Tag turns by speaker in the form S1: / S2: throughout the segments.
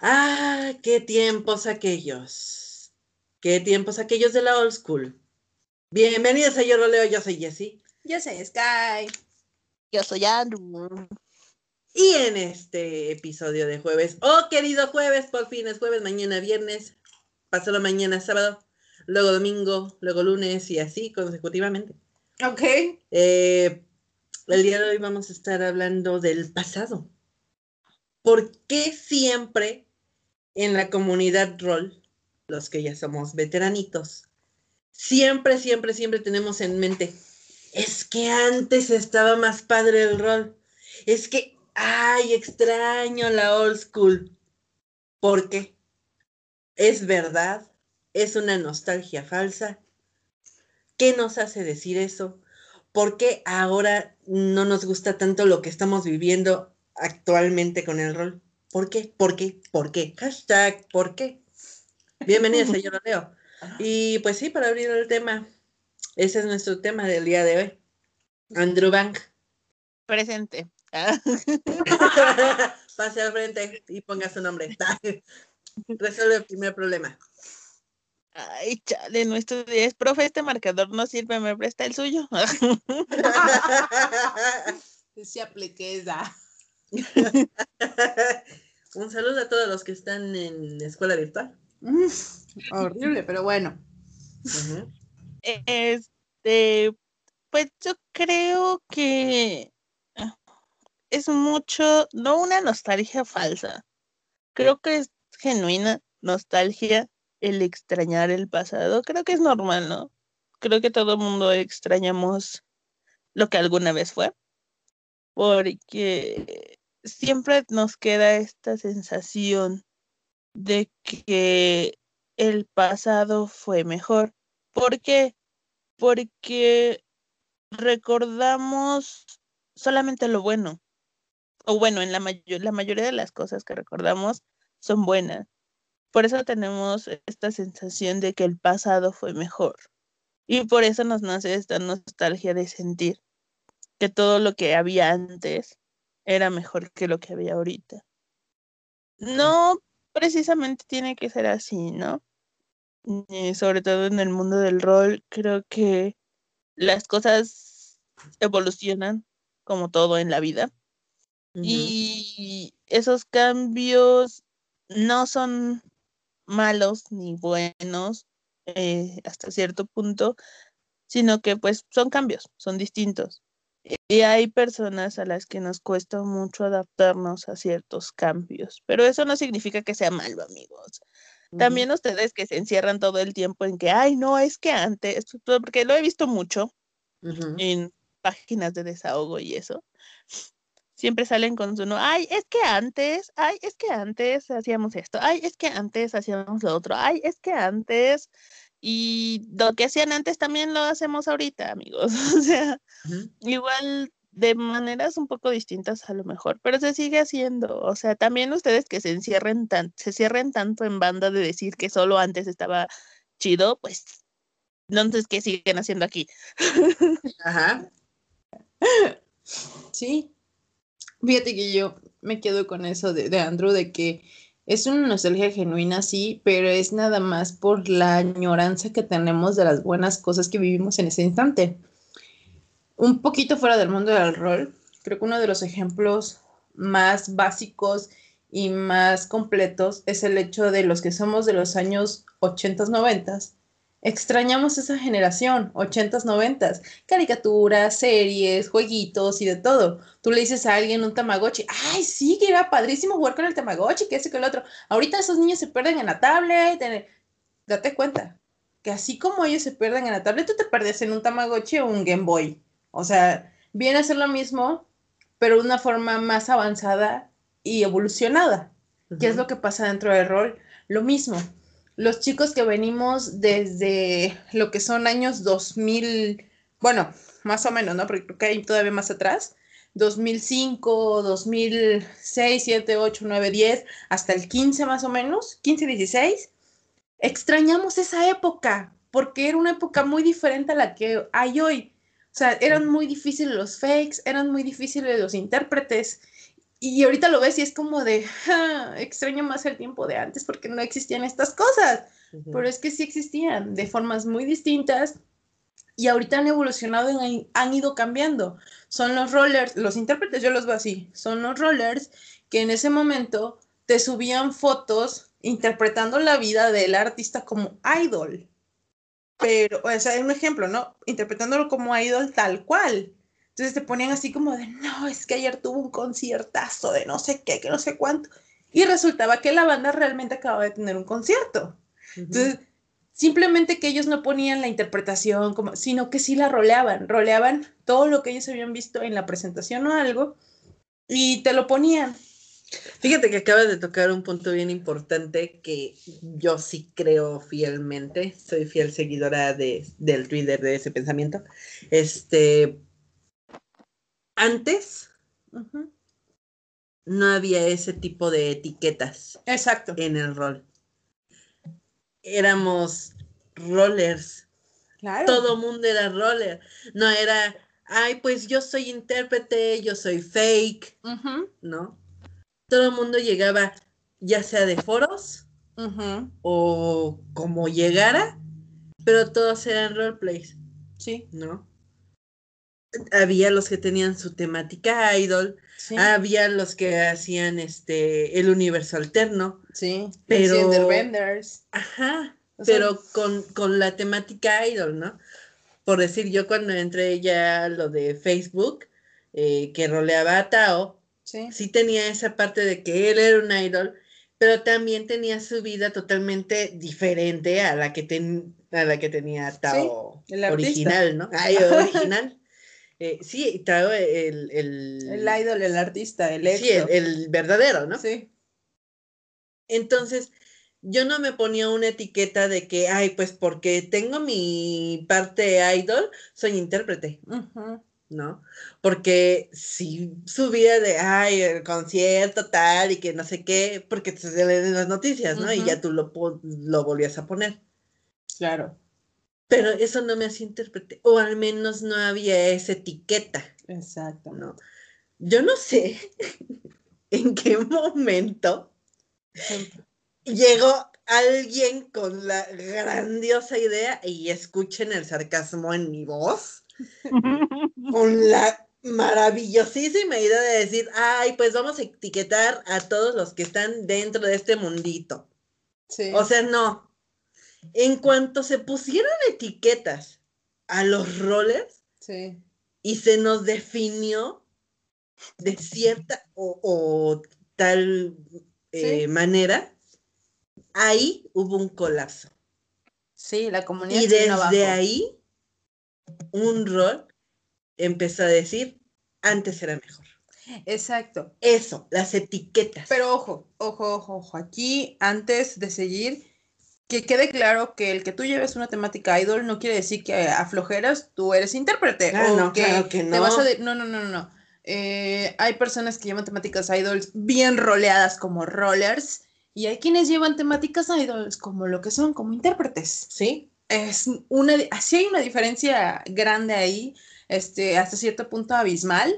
S1: Ah, qué tiempos aquellos. Qué tiempos aquellos de la old school. Bienvenidos a Yo Roleo, yo soy Jessie.
S2: Yo soy Sky.
S3: Yo soy Andrew.
S1: Y en este episodio de jueves, oh querido jueves, por fin es jueves, mañana viernes, pasado mañana sábado, luego domingo, luego lunes y así consecutivamente.
S2: Ok.
S1: Eh, el día de hoy vamos a estar hablando del pasado. ¿Por qué siempre en la comunidad rol, los que ya somos veteranitos, siempre, siempre, siempre tenemos en mente, es que antes estaba más padre el rol. Es que, ay, extraño la old school. ¿Por qué? ¿Es verdad? ¿Es una nostalgia falsa? ¿Qué nos hace decir eso? ¿Por qué ahora no nos gusta tanto lo que estamos viviendo actualmente con el rol? ¿Por qué? ¿Por qué? ¿Por qué? Hashtag, ¿por qué? Bienvenido, señor Leo. Y pues sí, para abrir el tema, ese es nuestro tema del día de hoy. Andrew Bank.
S3: Presente.
S1: Pase al frente y ponga su nombre. Resuelve el primer problema.
S3: Ay, chale, no estudies. Profe, este marcador no sirve, me presta el suyo.
S2: Se apliqué esa.
S1: Un saludo a todos los que están en escuela virtual.
S2: horrible, pero bueno.
S3: Este, pues yo creo que es mucho, no una nostalgia falsa. Creo que es genuina nostalgia el extrañar el pasado. Creo que es normal, ¿no? Creo que todo mundo extrañamos lo que alguna vez fue. Porque siempre nos queda esta sensación de que el pasado fue mejor. ¿Por qué? Porque recordamos solamente lo bueno. O bueno, en la, la mayoría de las cosas que recordamos son buenas. Por eso tenemos esta sensación de que el pasado fue mejor. Y por eso nos nace esta nostalgia de sentir que todo lo que había antes era mejor que lo que había ahorita. No precisamente tiene que ser así, ¿no? sobre todo en el mundo del rol, creo que las cosas evolucionan como todo en la vida. Y esos cambios no son malos ni buenos eh, hasta cierto punto, sino que pues son cambios, son distintos. Y hay personas a las que nos cuesta mucho adaptarnos a ciertos cambios, pero eso no significa que sea malo, amigos. También ustedes que se encierran todo el tiempo en que, ay, no, es que antes, porque lo he visto mucho en páginas de desahogo y eso, siempre salen con su no, ay, es que antes, ay, es que antes hacíamos esto, ay, es que antes hacíamos lo otro, ay, es que antes, y lo que hacían antes también lo hacemos ahorita, amigos. O sea, igual de maneras un poco distintas a lo mejor, pero se sigue haciendo. O sea, también ustedes que se encierren tan, se cierren tanto en banda de decir que solo antes estaba chido, pues entonces, ¿qué siguen haciendo aquí?
S1: Ajá.
S2: Sí. Fíjate que yo me quedo con eso de, de Andrew, de que es una nostalgia genuina, sí, pero es nada más por la añoranza que tenemos de las buenas cosas que vivimos en ese instante. Un poquito fuera del mundo del rol, creo que uno de los ejemplos más básicos y más completos es el hecho de los que somos de los años 80, 90, Extrañamos esa generación, 80s, 90s, caricaturas, series, jueguitos y de todo. Tú le dices a alguien un Tamagotchi, ay, sí, que era padrísimo jugar con el Tamagotchi, que ese que el otro. Ahorita esos niños se pierden en la tablet, date cuenta que así como ellos se pierden en la tablet, tú te perdes en un Tamagotchi o un Game Boy. O sea, viene a ser lo mismo, pero de una forma más avanzada y evolucionada. ¿Qué es lo que pasa dentro del rol? Lo mismo los chicos que venimos desde lo que son años 2000, bueno, más o menos, ¿no? Porque creo que hay todavía más atrás, 2005, 2006, 7, 8, 9, 10, hasta el 15 más o menos, 15, 16, extrañamos esa época. porque era una época muy diferente a la que hay hoy. O sea, eran muy difíciles los fakes, eran muy difíciles los intérpretes. Y ahorita lo ves y es como de, "Ja, extraño más el tiempo de antes porque no existían estas cosas. Pero es que sí existían de formas muy distintas y ahorita han evolucionado y han, ido cambiando. Son los rollers, los intérpretes yo los veo así, son los rollers que en ese momento te subían fotos interpretando la vida del artista como idol. Pero, o sea, un ejemplo, ¿no? Interpretándolo como idol tal cual. Entonces te ponían así como de, no, es que ayer tuvo un conciertazo de no sé qué, que no sé cuánto. Y resultaba que la banda realmente acababa de tener un concierto.
S1: Ujú.
S2: Entonces, simplemente que ellos no ponían la interpretación, como, sino que sí la roleaban, roleaban todo lo que ellos habían visto en la presentación o algo y te lo ponían.
S1: Fíjate que acabas de tocar un punto bien importante que yo sí creo fielmente, soy fiel seguidora de, del Twitter de ese pensamiento. Este, antes no había ese tipo de etiquetas
S2: Exacto.
S1: en el rol. Éramos rollers,
S2: Claro.
S1: todo mundo era roller, no era, ay, pues yo soy intérprete, yo soy fake, ¿no? Todo el mundo llegaba ya sea de foros o como llegara, pero todos eran roleplays,
S2: Sí,
S1: ¿no? Había los que tenían su temática idol,
S2: sí,
S1: había los que hacían este el universo alterno,
S2: sí.
S1: pero-
S2: Los Genderbenders.
S1: ajá,
S2: O sea,
S1: pero con, con la temática idol, ¿no? Por decir, yo cuando entré ya a lo de Facebook, eh, que roleaba a Tao,
S2: Sí,
S1: sí tenía esa parte de que él era un idol, pero también tenía su vida totalmente diferente a la que, ten- a la que tenía Tao original, ¿no? Ay, original. Eh, sí, Tao, el, el,
S2: el idol, el artista, el
S1: sí, el, verdadero, ¿no?
S2: Sí,
S1: Entonces, yo no me ponía una etiqueta de que, ay, pues porque tengo mi parte idol, soy intérprete. ¿no? Porque si subía de, ay, el concierto tal y que no sé qué, porque te salen en las noticias, ¿no? Y ya tú lo, lo volvías a poner.
S2: claro.
S1: Pero eso no me hacía intérprete, o al menos no había esa etiqueta,
S2: Exacto.
S1: ¿no? Yo no sé en qué momento llegó alguien con la grandiosa idea, y escuchen el sarcasmo en mi voz, con la maravillosísima idea de decir, ay, pues vamos a etiquetar a todos los que están dentro de este mundito.
S2: Sí.
S1: O sea, no. En cuanto se pusieron etiquetas a los roles
S2: sí.
S1: y se nos definió de cierta o, o tal eh,
S2: Sí.
S1: manera, ahí hubo un colapso.
S2: Sí, la comunidad
S1: Y desde
S2: abajo.
S1: ahí, un rol empezó a decir, antes era mejor.
S2: Exacto.
S1: Eso, las etiquetas.
S2: Pero ojo, ojo, ojo, ojo. Aquí, antes de seguir, que quede claro que el que tú lleves una temática idol no quiere decir que aflojeras, tú eres intérprete.
S1: Ah,
S2: o
S1: no, claro que
S2: te
S1: no.
S2: vas a de- No, no, no, no, no. Eh, hay personas que llevan temáticas idols bien roleadas como rollers y hay quienes llevan temáticas idols como lo que son, como intérpretes.
S1: ¿Sí?
S2: Es una, así hay una diferencia grande ahí, este, hasta cierto punto abismal,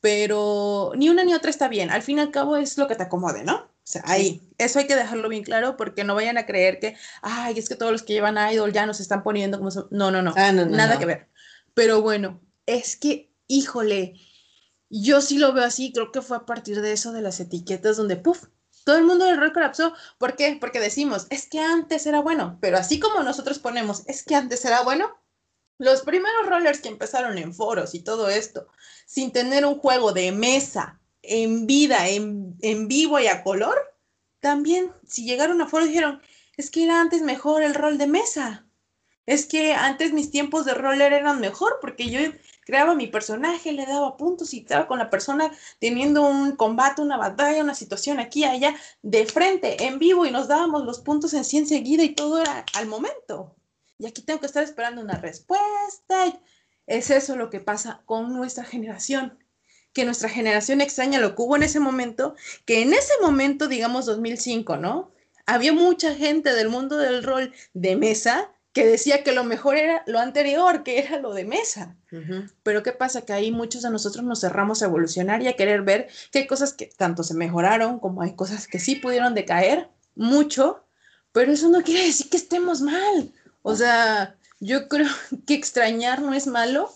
S2: pero ni una ni otra está bien. Al fin y al cabo es lo que te acomode, ¿no? O sea, ahí, eso hay que dejarlo bien claro porque no vayan a creer que, ay, es que todos los que llevan idol ya nos están poniendo como... son-". No, no, no,
S1: Ah, no, no,
S2: nada
S1: no.
S2: que ver. Pero bueno, es que, híjole, yo sí lo veo así, creo que fue a partir de eso de las etiquetas donde, puff, todo el mundo del rol colapsó. ¿Por qué? Porque decimos, es que antes era bueno, pero así como nosotros ponemos, es que antes era bueno, los primeros rollers que empezaron en foros y todo esto, sin tener un juego de mesa, en vida, en, en vivo y a color, también si llegaron a foros dijeron, es que era antes mejor el rol de mesa. Es que antes mis tiempos de roller eran mejor porque yo creaba mi personaje, le daba puntos y estaba con la persona teniendo un combate, una batalla, una situación aquí, allá, de frente, en vivo y nos dábamos los puntos en sí enseguida y todo era al momento. Y aquí tengo que estar esperando una respuesta. Es eso lo que pasa con nuestra generación, que nuestra generación extraña lo que hubo en ese momento, que en ese momento, digamos 2005, ¿no? Había mucha gente del mundo del rol de mesa que decía que lo mejor era lo anterior, que era lo de mesa. Pero ¿qué pasa? Que ahí muchos de nosotros nos cerramos a evolucionar y a querer ver que hay cosas que tanto se mejoraron como hay cosas que sí pudieron decaer mucho, pero eso no quiere decir que estemos mal. O sea, yo creo que extrañar no es malo,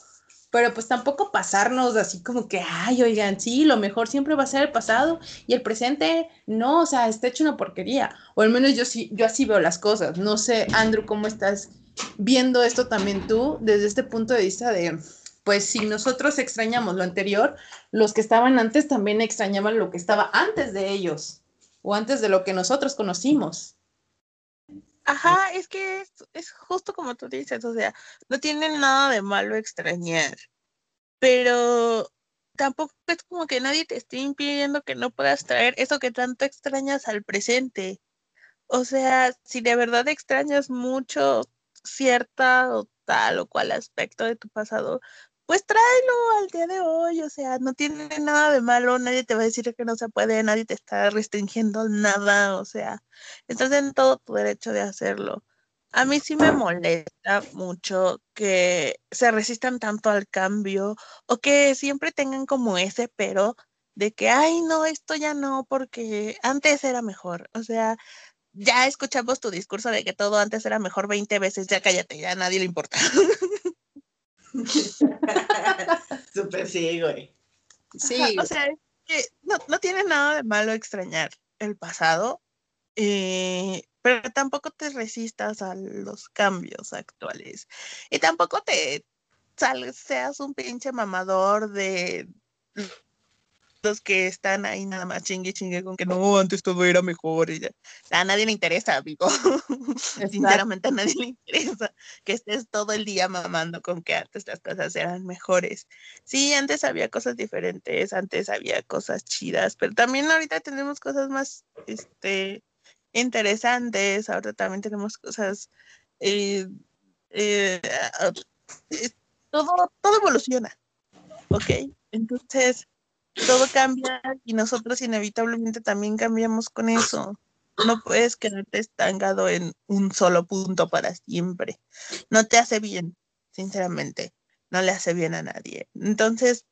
S2: pero pues tampoco pasarnos así como que, ay, oigan, sí, lo mejor siempre va a ser el pasado y el presente no, o sea, está hecho una porquería. O al menos yo sí, yo así veo las cosas. No sé, Andrew, ¿cómo estás viendo esto también tú desde este punto de vista de, pues si nosotros extrañamos lo anterior, los que estaban antes también extrañaban lo que estaba antes de ellos o antes de lo que nosotros conocimos.
S3: Ajá, es que es, justo como tú dices, o sea, no tiene nada de malo extrañar, pero tampoco es como que nadie te esté impidiendo que no puedas traer eso que tanto extrañas al presente. O sea, si de verdad extrañas mucho cierta o tal o cual aspecto de tu pasado, pues tráelo al día de hoy, o sea, no tiene nada de malo, nadie te va a decir que no se puede, nadie te está restringiendo nada, o sea, estás en todo tu derecho de hacerlo. A mí sí me molesta mucho que se resistan tanto al cambio o que siempre tengan como ese pero de que, ay, no, esto ya no, porque antes era mejor. O sea, ya escuchamos tu discurso de que todo antes era mejor 20 veces, ya cállate, ya a nadie le importa.
S1: Súper sí, güey.
S2: Sí,
S3: o sea, es que no, no tiene nada de malo extrañar el pasado, eh, pero tampoco te resistas a los cambios actuales. Y tampoco te sal- seas un pinche mamador de los que están ahí nada más chingue chingue con que no, antes todo era mejor. Y ya. A nadie le interesa, amigo. Sinceramente a nadie le interesa que estés todo el día mamando con que antes las cosas eran mejores. Sí, antes había cosas diferentes, antes había cosas chidas, pero también ahorita tenemos cosas más este, interesantes, ahora también tenemos cosas... eh, eh, ah, eh, todo, todo evoluciona, ¿ok? Entonces, todo cambia y nosotros inevitablemente también cambiamos con eso. No puedes quedarte estancado en un solo punto para siempre. No te hace bien, sinceramente. No le hace bien a nadie. Entonces,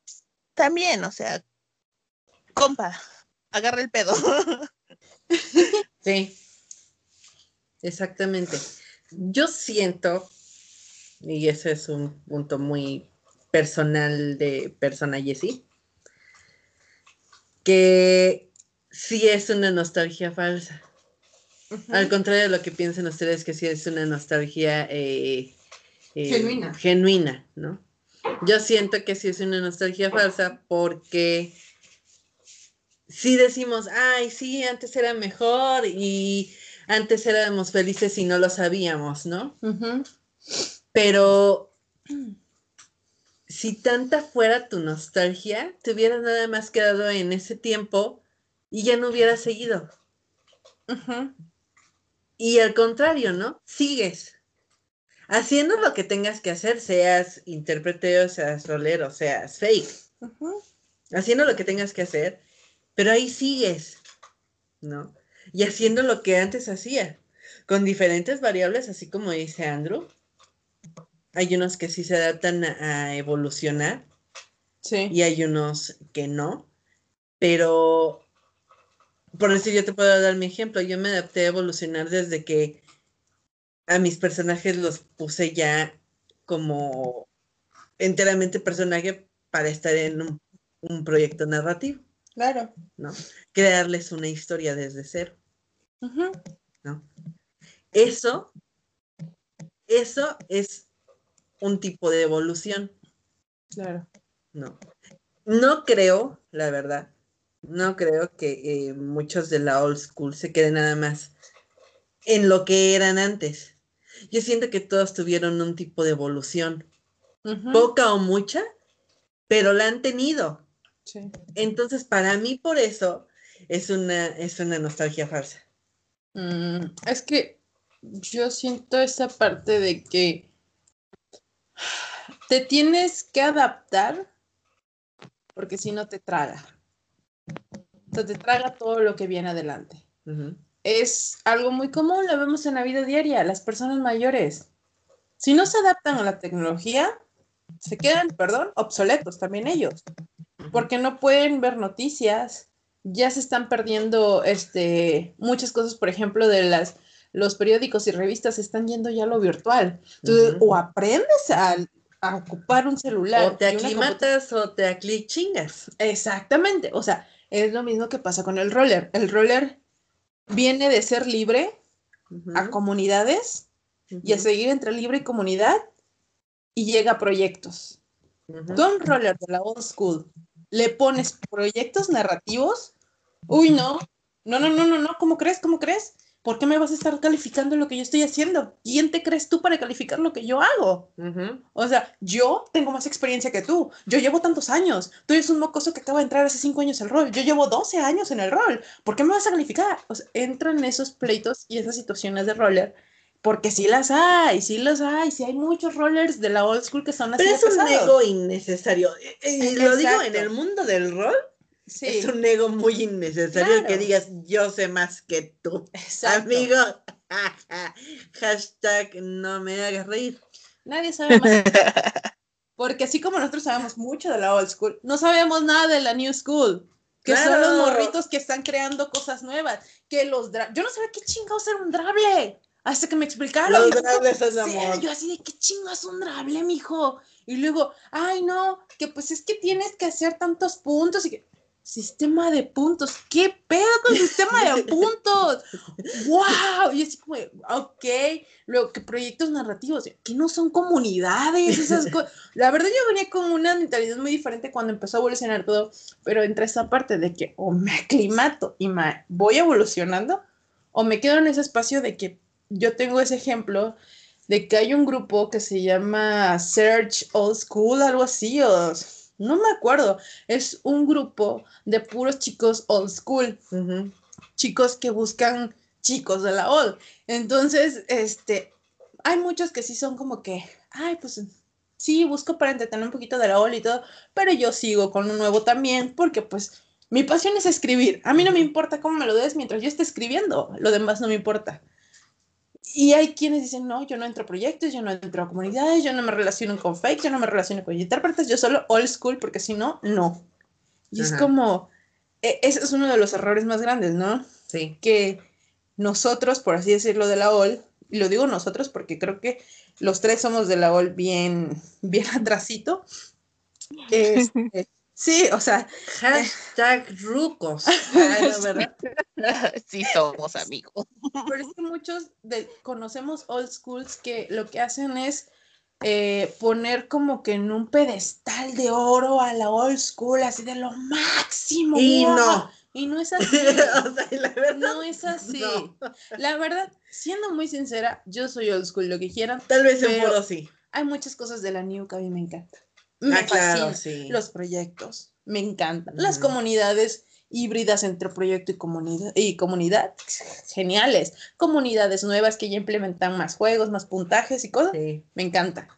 S3: también, o sea, compa, agarra el pedo.
S1: Sí, exactamente. Yo siento, y ese es un punto muy personal de persona Jessie, que sí es una nostalgia falsa. Al contrario de lo que piensan ustedes, que sí es una nostalgia eh, eh,
S2: Genuina.
S1: genuina, ¿no? Yo siento que sí es una nostalgia falsa porque sí decimos, ay, sí, antes era mejor y antes éramos felices y no lo sabíamos, ¿no? Pero si tanta fuera tu nostalgia, te hubieras nada más quedado en ese tiempo y ya no hubieras seguido. Y al contrario, ¿no? Sigues haciendo lo que tengas que hacer, seas intérprete o seas rolero, seas fake, haciendo lo que tengas que hacer, pero ahí sigues, ¿no? Y haciendo lo que antes hacía, con diferentes variables, así como dice Andrew. Hay unos que sí se adaptan a, a evolucionar
S2: Sí.
S1: y hay unos que no, pero por decir, yo te puedo dar mi ejemplo, yo me adapté a evolucionar desde que a mis personajes los puse ya como enteramente personaje para estar en un, un proyecto narrativo,
S2: Claro.
S1: ¿no? Crearles una historia desde cero,
S2: Ujú.
S1: ¿no? Eso, eso es un tipo de evolución.
S2: Claro.
S1: No. No creo, la verdad, no creo que eh, muchos de la old school se queden nada más en lo que eran antes. Yo siento que todos tuvieron un tipo de evolución, poca o mucha, pero la han tenido.
S2: Sí.
S1: Entonces, para mí, por eso es una, es una nostalgia falsa.
S2: Mm, es que yo siento esa parte de que te tienes que adaptar porque si no te traga. O sea, te traga todo lo que viene adelante. Es algo muy común, lo vemos en la vida diaria, las personas mayores. Si no se adaptan a la tecnología, se quedan, perdón, obsoletos también ellos, porque no pueden ver noticias, ya se están perdiendo este, muchas cosas, por ejemplo, de las los periódicos y revistas están yendo ya a lo virtual. Entonces,
S1: Ujú.
S2: o aprendes a, a ocupar un celular.
S1: O te aclimatas o te aclichingas.
S2: Exactamente, o sea, es lo mismo que pasa con el roller. El roller viene de ser libre a comunidades y a seguir entre libre y comunidad y llega a proyectos. Un roller de la old school le pones proyectos narrativos. Uy, no, no, no, no, no, no, ¿cómo crees? ¿Cómo crees? ¿Por qué me vas a estar calificando lo que yo estoy haciendo? ¿Quién te crees tú para calificar lo que yo hago? O sea, yo tengo más experiencia que tú. Yo llevo tantos años. Tú eres un mocoso que acaba de entrar hace cinco años al rol. Yo llevo 12 años en el rol. ¿Por qué me vas a calificar? O sea, entran esos pleitos y esas situaciones de roller. Porque sí las hay, sí las hay. Sí hay muchos rollers de la old school que son así.
S1: Pero es un ego innecesario. Eh, Y lo digo en el mundo del rol,
S2: Sí,
S1: es un ego muy innecesario
S2: Claro.
S1: que digas yo sé más que tú.
S2: exacto.
S1: Amigo, hashtag no me hagas reír.
S2: Nadie sabe más. Porque así como nosotros sabemos mucho de la old school, no sabemos nada de la new school. Que son los morritos que están creando cosas nuevas. Que los Yo no sabía qué chingados era un drable. Hasta que me explicaron.
S1: Los drables es
S2: sí,
S1: amor.
S2: yo así de qué chingados es un drable, mijo. Y luego, ay no, que pues es que tienes que hacer tantos puntos y que. Sistema de puntos. ¿Qué pedo con sistema de puntos? ¡Wow! Y así como, ok. Luego, que proyectos narrativos, que no son comunidades, esas cosas. La verdad, yo venía con una mentalidad muy diferente cuando empezó a evolucionar todo, pero entre esa parte de que o me aclimato y me voy evolucionando, o me quedo en ese espacio de que yo tengo ese ejemplo de que hay un grupo que se llama Search Old School, algo así, o no me acuerdo. Es un grupo de puros chicos old school chicos que buscan chicos de la old. Entonces, este, hay muchos que sí son como que, ay, pues sí, busco para entretener un poquito de la old y todo, pero yo sigo con un nuevo también, porque pues mi pasión es escribir. A mí no me importa cómo me lo des mientras yo esté escribiendo, lo demás no me importa. Y hay quienes dicen, no, yo no entro a proyectos, yo no entro a comunidades, yo no me relaciono con fakes, yo no me relaciono con intérpretes, yo solo old school, porque si no, no. Y es como, e- ese es uno de los errores más grandes, ¿no?
S1: Sí.
S2: que nosotros, por así decirlo, de la OL, y lo digo nosotros porque creo que los tres somos de la OL bien, bien atrasito. Este, sí, o sea,
S1: Hashtag rucos. Ay, no, ¿verdad?
S3: sí somos amigos.
S2: pero es que muchos de- conocemos old schools que lo que hacen es eh, poner como que en un pedestal de oro a la old school, así de lo máximo.
S1: Y no.
S2: Y no es así.
S1: o sea, la verdad.
S2: No es así.
S1: no.
S2: La verdad, siendo muy sincera, yo soy old school, lo que quieran.
S1: Tal vez en foro sí.
S2: Hay muchas cosas de la New que a mí me encantan. Me
S1: Ah, claro, sí.
S2: Los proyectos, me encantan. Las
S1: Ujú.
S2: comunidades híbridas entre proyecto y comunidad, y comunidad, geniales. Comunidades nuevas que ya implementan más juegos, más puntajes y cosas,
S1: Sí.
S2: me encanta.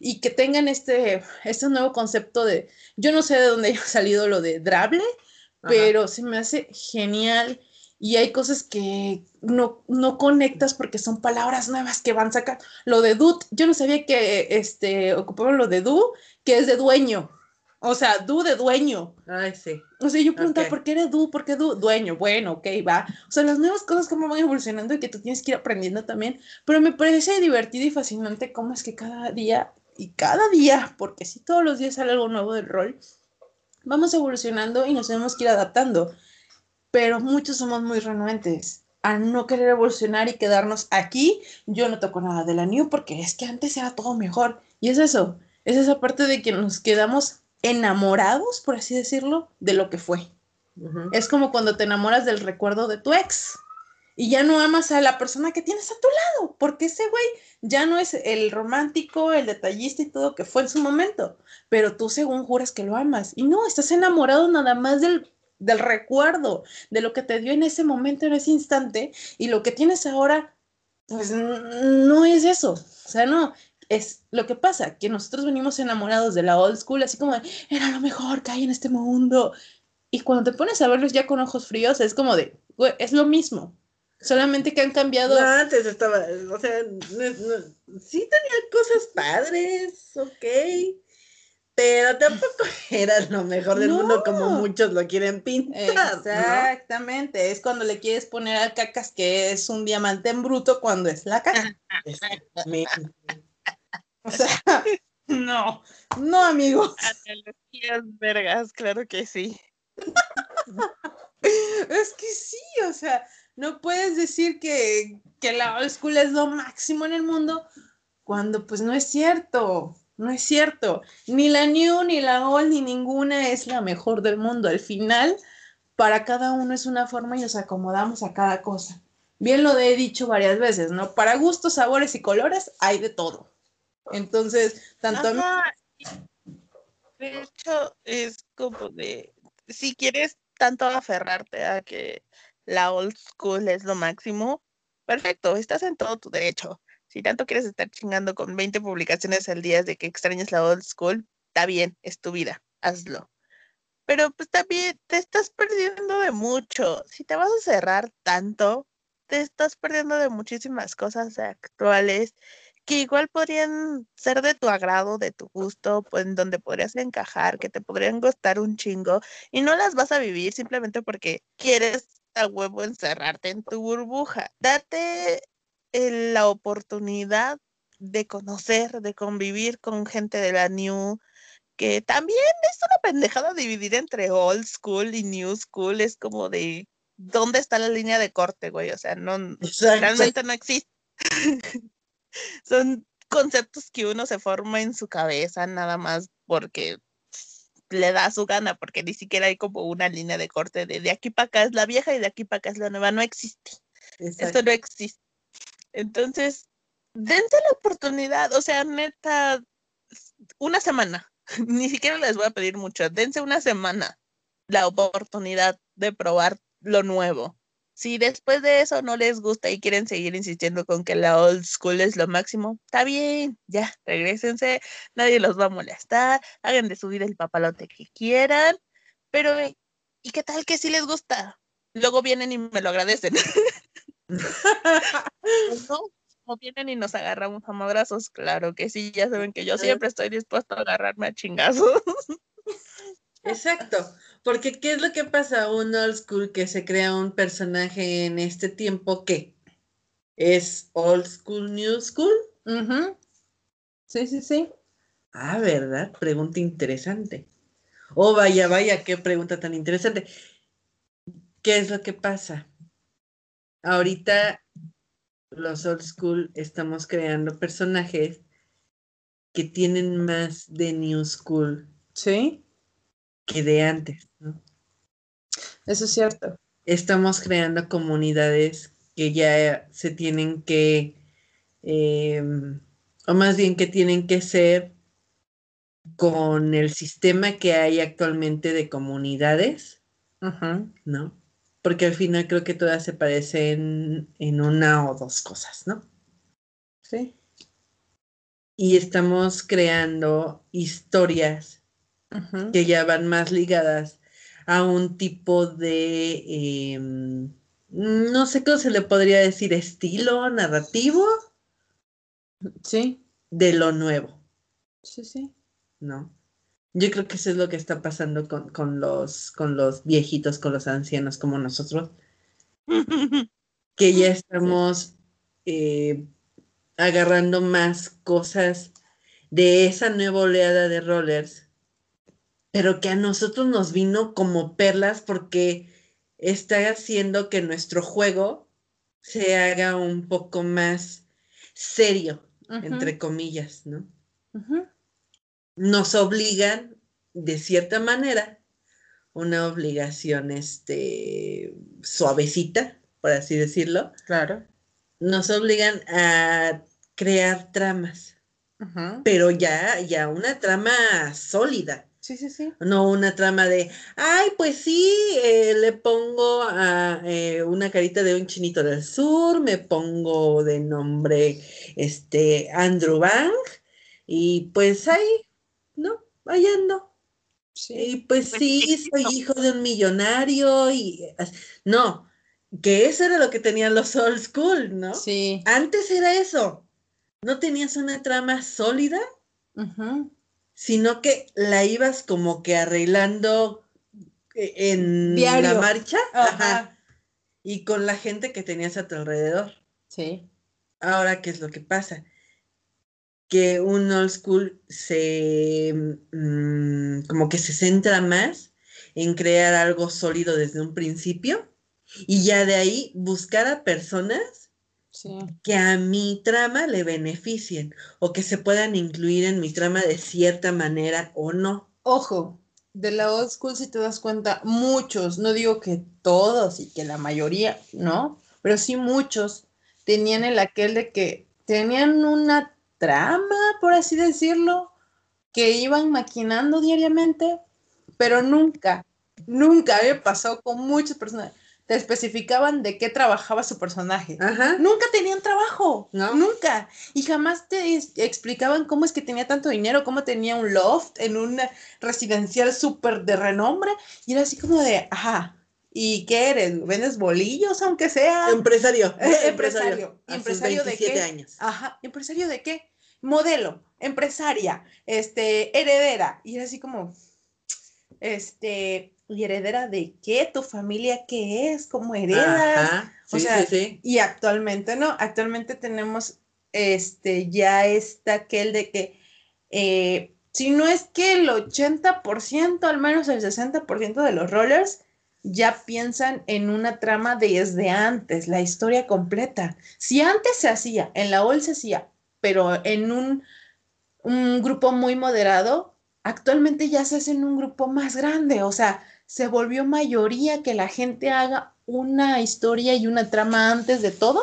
S2: Y que tengan este, este nuevo concepto de, yo no sé de dónde haya salido lo de Drable,
S1: Ajá.
S2: pero se me hace genial y hay cosas que no, no conectas porque son palabras nuevas que van sacando. Lo de dude, yo no sabía que este, ocupaban lo de du, que es de dueño. O sea, du de dueño.
S1: Ay, sí.
S2: O sea, yo preguntaba,
S1: Ok.
S2: ¿por qué era du? ¿Por qué du? Dueño. Bueno, ok, va. O sea, las nuevas cosas cómo van evolucionando y que tú tienes que ir aprendiendo también. Pero me parece divertido y fascinante cómo es que cada día y cada día, porque si todos los días sale algo nuevo del rol, vamos evolucionando y nos tenemos que ir adaptando. Pero muchos somos muy renuentes a no querer evolucionar y quedarnos aquí. Yo no toco nada de la New porque es que antes era todo mejor. Y es eso, es esa parte de que nos quedamos enamorados, por así decirlo, de lo que fue. Es como cuando te enamoras del recuerdo de tu ex y ya no amas a la persona que tienes a tu lado, porque ese güey ya no es el romántico, el detallista y todo que fue en su momento, pero tú según juras que lo amas y no, estás enamorado nada más del, del recuerdo, de lo que te dio en ese momento, en ese instante, y lo que tienes ahora, pues no es eso, o sea, no. Es lo que pasa, que nosotros venimos enamorados de la old school, así como de, era lo mejor que hay en este mundo, y cuando te pones a verlos ya con ojos fríos, es como de, güey, es lo mismo. Solamente que han cambiado.
S1: No, antes estaba, o sea, no- no- sí tenía cosas padres, ok, pero tampoco era lo mejor del mundo como
S2: No.
S1: muchos lo quieren pintar, ¿no?
S2: Exactamente, es cuando le quieres poner al cacas que es un diamante en bruto cuando es la caca. O sea, no, no, amigos.
S3: Analogías vergas, claro que sí.
S2: Es que sí, o sea, no puedes decir que, que la old school es lo máximo en el mundo cuando pues no es cierto, no es cierto. Ni la new, ni la old, ni ninguna es la mejor del mundo. Al final, para cada uno es una forma y nos acomodamos a cada cosa. Bien lo he dicho varias veces, ¿no? Para gustos, sabores y colores hay de todo. Entonces, tanto
S3: De hecho, es como de, si quieres tanto aferrarte a que la old school es lo máximo, perfecto, estás en todo tu derecho. Si tanto quieres estar chingando con 20 publicaciones al día de que extrañas la old school, está bien, es tu vida, hazlo. Pero pues también te estás perdiendo de mucho. Si te vas a cerrar tanto, te estás perdiendo de muchísimas cosas actuales que igual podrían ser de tu agrado, de tu gusto, pues en donde podrías encajar, que te podrían gustar un chingo y no las vas a vivir simplemente porque quieres a huevo encerrarte en tu burbuja. Date eh, la oportunidad de conocer, de convivir con gente de la new, que también es una pendejada dividir entre old school y new school, es como de ¿dónde está la línea de corte, güey? O sea, no
S1: Exacto.
S3: realmente no existe. Son conceptos que uno se forma en su cabeza nada más porque le da su gana, porque ni siquiera hay como una línea de corte de de aquí para acá es la vieja y de aquí para acá es la nueva, no existe.
S1: Exacto.
S3: Esto no existe. Entonces, dense la oportunidad, o sea, neta, una semana. Ni siquiera les voy a pedir mucho, dense una semana la oportunidad de probar lo nuevo. Si después de eso no les gusta y quieren seguir insistiendo con que la old school es lo máximo, está bien, ya, regresense, nadie los va a molestar, hagan de su vida el papalote que quieran, pero ¿y qué tal que sí les gusta? Luego vienen y me lo agradecen. ¿no? O vienen y nos agarramos a madrazos, claro que sí, ya saben que yo siempre estoy dispuesto a agarrarme a chingazos.
S1: Exacto, porque ¿qué es lo que pasa? Un old school que se crea un personaje en este tiempo que es old school, new school.
S2: Sí, sí, sí.
S1: Ah, ¿verdad? Pregunta interesante. Oh, vaya, vaya, qué pregunta tan interesante. ¿Qué es lo que pasa? Ahorita los old school estamos creando personajes que tienen más de new school
S2: Sí,
S1: que de antes, ¿no?
S2: eso es cierto.
S1: estamos creando comunidades que ya se tienen que, eh, o más bien que tienen que ser con el sistema que hay actualmente de comunidades. ¿no? Porque al final creo que todas se parecen en una o dos cosas, ¿no?
S2: Sí.
S1: Y estamos creando historias Que ya van más ligadas a un tipo de, em, no sé cómo se le podría decir, estilo narrativo.
S2: Sí,
S1: de lo nuevo,
S2: sí, sí.
S1: ¿no? Yo creo que eso es lo que está pasando con, con los, con los viejitos, con los ancianos como nosotros, que ya estamos eh, agarrando más cosas de esa nueva oleada de rollers, pero que a nosotros nos vino como perlas porque está haciendo que nuestro juego se haga un poco más serio, entre comillas, ¿no? Nos obligan, de cierta manera, una obligación este, suavecita, por así decirlo,
S2: Claro.
S1: nos obligan a crear tramas, pero ya, ya una trama sólida,
S2: Sí, sí, sí.
S1: no una trama de, ay, pues sí, eh, le pongo a, eh, una carita de un chinito del sur, me pongo de nombre este Andrew Bang, y pues ahí, ¿no? Ahí ando.
S2: Sí.
S1: Y pues
S3: Pues
S1: sí, soy hijo de un millonario y no, que eso era lo que tenían los old school, ¿no?
S2: Sí.
S1: Antes era eso. No tenías una trama sólida,
S2: Ujú.
S1: Sino que la ibas como que arreglando eh, en
S2: Diario.
S1: la marcha
S2: Ajá.
S1: ajá, y con la gente que tenías a tu alrededor.
S2: Sí.
S1: Ahora, ¿qué es lo que pasa? Que un old school se mm, como que se centra más en crear algo sólido desde un principio y ya de ahí buscar a personas
S2: Sí.
S1: que a mi trama le beneficien o que se puedan incluir en mi trama de cierta manera o no.
S2: Ojo, de la old school, si te das cuenta, muchos, no digo que todos y que la mayoría, ¿no? Pero sí muchos tenían el aquel de que tenían una trama, por así decirlo, que iban maquinando diariamente, pero nunca, nunca había pasado con muchas personas. Te especificaban de qué trabajaba su personaje.
S1: Ajá.
S2: Nunca tenían trabajo,
S1: No.
S2: nunca. Y jamás te explicaban cómo es que tenía tanto dinero, cómo tenía un loft en una residencial súper de renombre. Y era así como de, ajá, ¿y qué eres? ¿Vendes bolillos aunque sea?
S1: Empresario.
S2: Eh, empresario. ¿Empresario de
S1: 27
S2: qué?
S1: años.
S2: Ajá, ¿empresario de qué? Modelo, empresaria, este, heredera. Y era así como, este, ¿y heredera de qué? ¿Tu familia qué es? ¿Cómo heredas?
S1: Ajá.
S2: O sea,
S1: sí, sí.
S2: Y actualmente no, actualmente tenemos este ya está aquel de que eh, si no es que el 80%, al menos el 60% de los rollers ya piensan en una trama desde antes, la historia completa. Si antes se hacía, en la OL se hacía, pero en un, un grupo muy moderado, actualmente ya se hace en un grupo más grande, o sea, se volvió mayoría que la gente haga una historia y una trama antes de todo,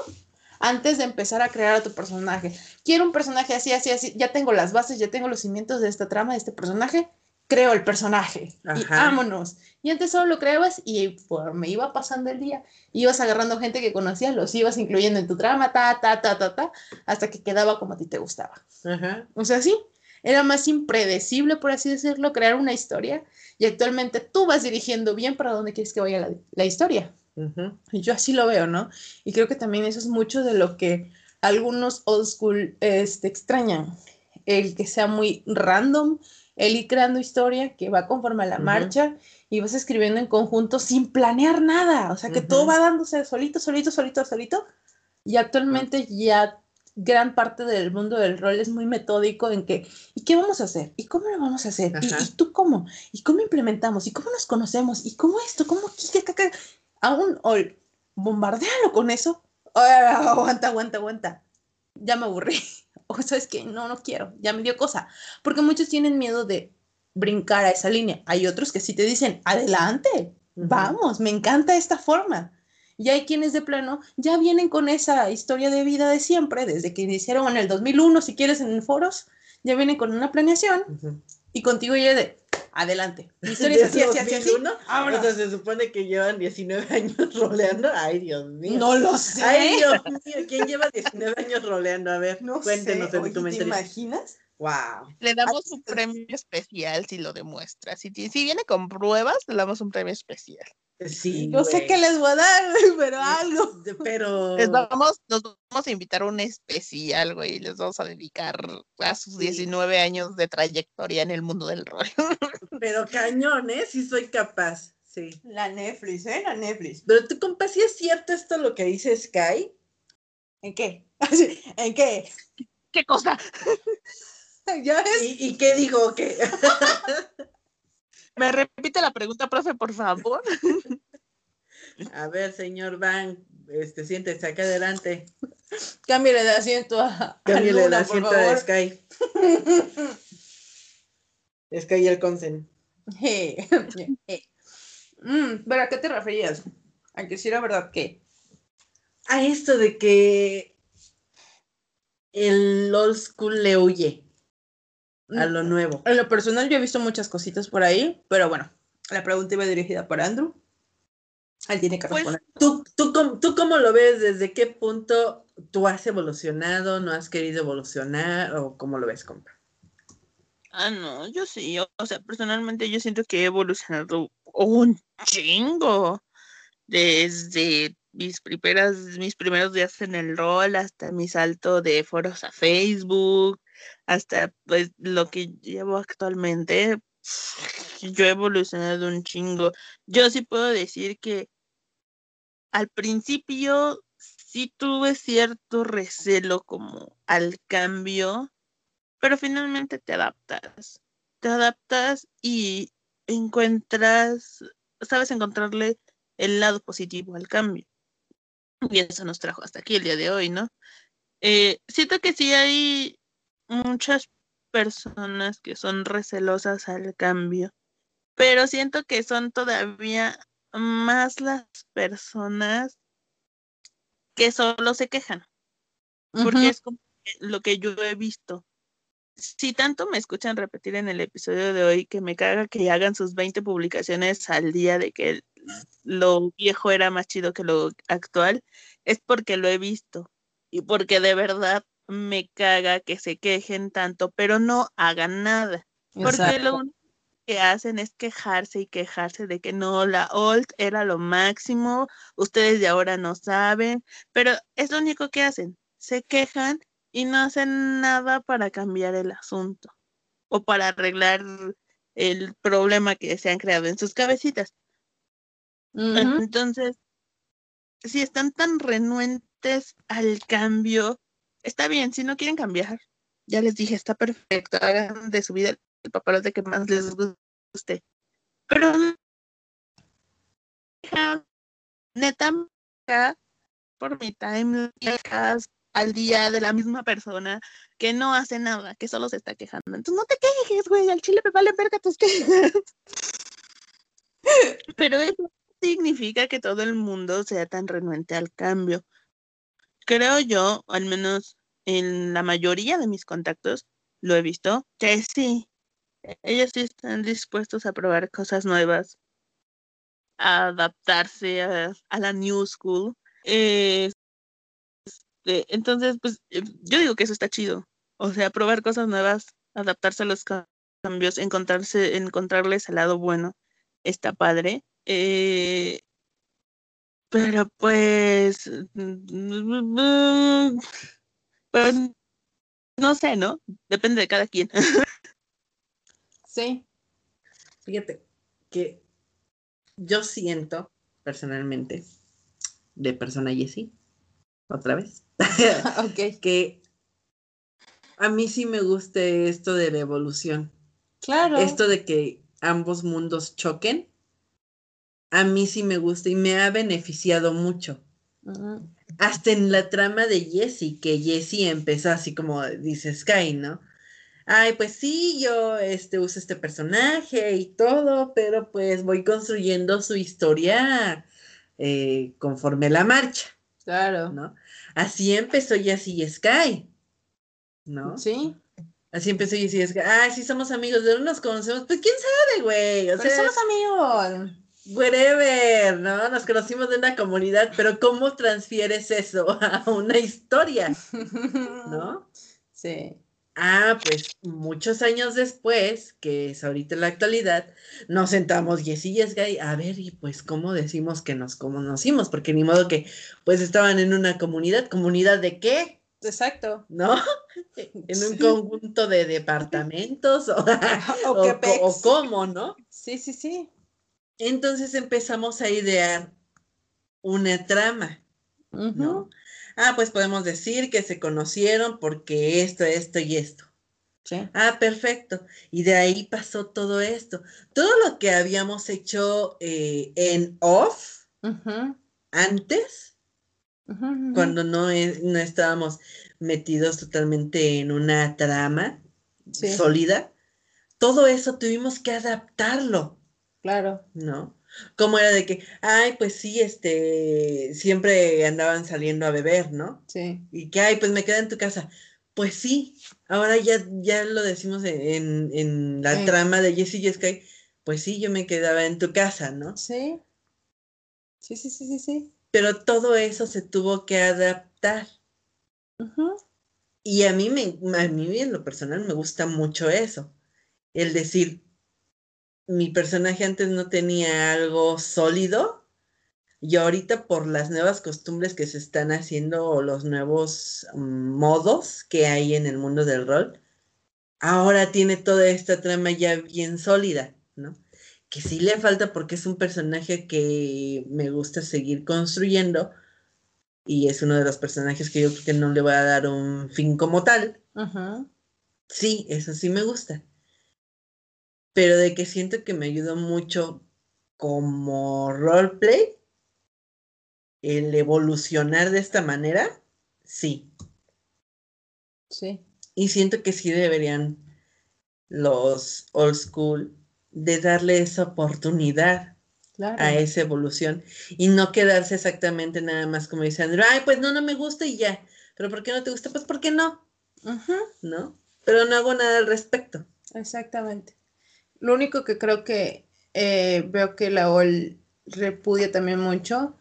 S2: antes de empezar a crear a tu personaje. Quiero un personaje así, así, así, ya tengo las bases, ya tengo los cimientos de esta trama, de este personaje, creo el personaje y vámonos. Y antes solo lo creabas y pues, me iba pasando el día, ibas agarrando gente que conocías, los ibas incluyendo en tu trama, ta, ta, ta, ta, ta, hasta que quedaba como a ti te gustaba.
S1: Ajá.
S2: O sea, sí, era más impredecible, por así decirlo, crear una historia. Y actualmente tú vas dirigiendo bien para dónde quieres que vaya la, la historia.
S1: Ujú.
S2: Y yo así lo veo, ¿no? Y creo que también eso es mucho de lo que algunos old school este, extrañan. El que sea muy random, el ir creando historia que va conforme a la
S1: Ujú.
S2: marcha y vas escribiendo en conjunto sin planear nada. O sea, que todo
S1: Ujú.
S2: va dándose solito, solito, solito, solito. Y actualmente ya gran parte del mundo del rol es muy metódico en que, ¿y qué vamos a hacer? ¿Y cómo lo vamos a hacer? ¿Y, y tú cómo? ¿Y cómo implementamos? ¿Y cómo nos conocemos? ¿Y cómo esto? ¿Cómo aquí? Aún hoy, bombardealo con eso. Ah, aguanta, aguanta, aguanta. Ya me aburrí. O sabes que no, no quiero. Ya me dio cosa. Porque muchos tienen miedo de brincar a esa línea. Hay otros que sí te dicen, adelante,
S1: Ujú.
S2: vamos, me encanta esta forma. Y hay quienes de plano ya vienen con esa historia de vida de siempre, desde que iniciaron en el 2001, si quieres, en foros, ya vienen con una planeación
S1: Ujú.
S2: y contigo ya de, adelante. Mi historia es así, así, así, así.
S1: 2001,
S2: Vámonos.
S1: O sea, se supone que llevan 19 años roleando. Ay, Dios mío.
S2: No lo sé.
S1: Ay, Dios mío. ¿Quién lleva 19 años roleando? A ver,
S2: no
S1: cuéntenos
S2: sé.
S1: en
S2: Oye,
S1: tu
S2: ¿Te
S1: comentario.
S2: imaginas?
S1: Wow.
S3: Le damos un premio especial si lo demuestra. Si, si viene con pruebas, le damos un premio especial.
S1: Sí.
S2: No sé qué les voy a dar, pero algo.
S1: Pero.
S3: Les vamos, nos vamos a invitar a un especial, güey, y les vamos a dedicar a sus
S1: Sí.
S3: 19 años de trayectoria en el mundo del rol.
S1: Pero cañón, ¿eh? Sí soy capaz. Sí.
S2: La Netflix, ¿eh? La Netflix.
S1: Pero tú, compa, ¿sí es cierto esto lo que dice Sky?
S2: ¿En qué? ¿En qué?
S3: ¿Qué cosa?
S2: ¿Ya ves?
S1: ¿Y, y qué digo? ¿Qué?
S3: ¿Me repite la pregunta, profe, por favor?
S1: A ver, señor Van, este, siéntese acá adelante.
S2: Cámbiale de asiento a, a
S1: Cámbiale
S2: por
S1: asiento de
S2: favor.
S1: Sky. Sky y el Consen.
S2: Mm, ¿Pero a qué te referías? A que sí era verdad que.
S1: A esto de que el old school le huye a lo nuevo.
S2: En lo personal, yo he visto muchas cositas por ahí, pero bueno, la pregunta iba dirigida para Andrew. Él tiene que
S3: Pues,
S2: responder.
S1: ¿Tú, tú, cómo- ¿Tú cómo lo ves? ¿Desde qué punto tú has evolucionado? ¿No has querido evolucionar? ¿O cómo lo ves, compa?
S3: Ah, no, yo sí, o sea, personalmente yo siento que he evolucionado un chingo desde mis primeras, mis primeros días en el rol, hasta mi salto de foros a Facebook, hasta pues lo que llevo actualmente, yo he evolucionado un chingo. Yo sí puedo decir que al principio sí tuve cierto recelo como al cambio, pero finalmente te adaptas. Te adaptas y encuentras, sabes encontrarle el lado positivo al cambio. Y eso nos trajo hasta aquí el día de hoy, ¿no? Eh, siento que sí hay muchas personas que son recelosas al cambio, pero siento que son todavía más las personas que solo se quejan, porque es como lo que yo he visto. Si tanto me escuchan repetir en el episodio de hoy que me caga que hagan sus 20 publicaciones al día de que lo viejo era más chido que lo actual, es porque lo he visto y porque de verdad me caga que se quejen tanto, pero no hagan nada. Porque lo único que hacen es quejarse y quejarse de que no, la old era lo máximo, ustedes de ahora no saben, pero es lo único que hacen, se quejan y no hacen nada para cambiar el asunto o para arreglar el problema que se han creado en sus cabecitas. Entonces, si están tan renuentes al cambio, está bien, si no quieren cambiar, ya les dije, está perfecto, hagan de su vida el papalote que más les guste. Pero neta, por mi time al día de la misma persona que no hace nada, que solo se está quejando. Entonces no te quejes, güey, al chile me vale verga tus quejas. Pero eso significa que todo el mundo sea tan renuente al cambio. Creo yo, al menos en la mayoría de mis contactos, lo he visto, que sí, ellos sí están dispuestos a probar cosas nuevas, a adaptarse a, la new school. este, entonces, pues eh, yo digo que eso está chido. O sea, probar cosas nuevas, adaptarse a los cambios, encontrarse, encontrarles el lado bueno, está padre. Eh, pero pues, pues, no sé, ¿no? Depende de cada quien.
S2: Sí.
S1: Fíjate que yo siento personalmente, de persona Jessie, otra vez,
S2: okay.
S1: que a mí sí me gusta esto de la evolución.
S2: Claro.
S1: Esto de que ambos mundos choquen, a mí sí me gusta y me ha beneficiado mucho. Hasta en la trama de Jessie, que Jessie empezó así como dice Sky, ¿no? ay, pues sí, yo este, uso este personaje y todo, pero pues voy construyendo su historia eh, conforme la marcha.
S2: Claro.
S1: ¿No? Así empezó Jessie Sky, ¿no?
S2: Sí.
S1: Así empezó Jessie Sky. Ah, sí somos amigos, de dónde nos conocemos? Pues quién sabe, güey.
S2: O sea, somos amigos.
S1: Whatever, ¿no? Nos conocimos de una comunidad, pero ¿cómo transfieres eso a una historia? ¿No?
S2: Sí.
S1: Ah, pues muchos años después, que es ahorita en la actualidad, nos sentamos Jessy y Sky a ver, y pues cómo decimos que nos conocimos, porque ni modo que pues estaban en una comunidad, ¿comunidad de qué?
S2: Exacto.
S1: ¿No? En un conjunto de departamentos o, o, cómo, ¿no?
S2: Sí, sí, sí.
S1: Entonces empezamos a idear una trama, ¿no? ah, pues podemos decir que se conocieron porque esto, esto y esto.
S2: Sí.
S1: Ah, perfecto. Y de ahí pasó todo esto. Todo lo que habíamos hecho eh, en off antes, cuando no, no estábamos metidos totalmente en una trama sólida, todo eso tuvimos que adaptarlo.
S2: Claro.
S1: ¿No? como era de que, ay, pues sí, este, siempre andaban saliendo a beber, ¿no?
S2: Sí.
S1: Y que, ay, pues me quedé en tu casa. Pues sí, ahora ya, ya lo decimos en, en la trama de Jessie y Sky, pues sí, yo me quedaba en tu casa, ¿no?
S2: Sí. Sí, sí, sí, sí, sí.
S1: Pero todo eso se tuvo que adaptar. Y a mí, me, a mí en lo personal me gusta mucho eso. El decir, mi personaje antes no tenía algo sólido, Y ahorita por las nuevas costumbres que se están haciendo o los nuevos mm, modos que hay en el mundo del rol, ahora tiene toda esta trama ya bien sólida, ¿no? Que sí le falta porque es un personaje que me gusta seguir construyendo y es uno de los personajes que yo creo que no le voy a dar un fin como tal. Sí, eso sí me gusta. Pero de que siento que me ayudó mucho como roleplay, el evolucionar de esta manera, sí.
S2: Sí.
S1: Y siento que sí deberían los old school de darle esa oportunidad
S2: Claro.
S1: a esa evolución y no quedarse exactamente nada más como dice Andrew, ay, pues no, no me gusta y ya. Pero ¿por qué no te gusta? Pues porque no. ¿no? Pero no hago nada al respecto.
S2: Exactamente. Lo único que creo que eh, veo que la OL repudia también mucho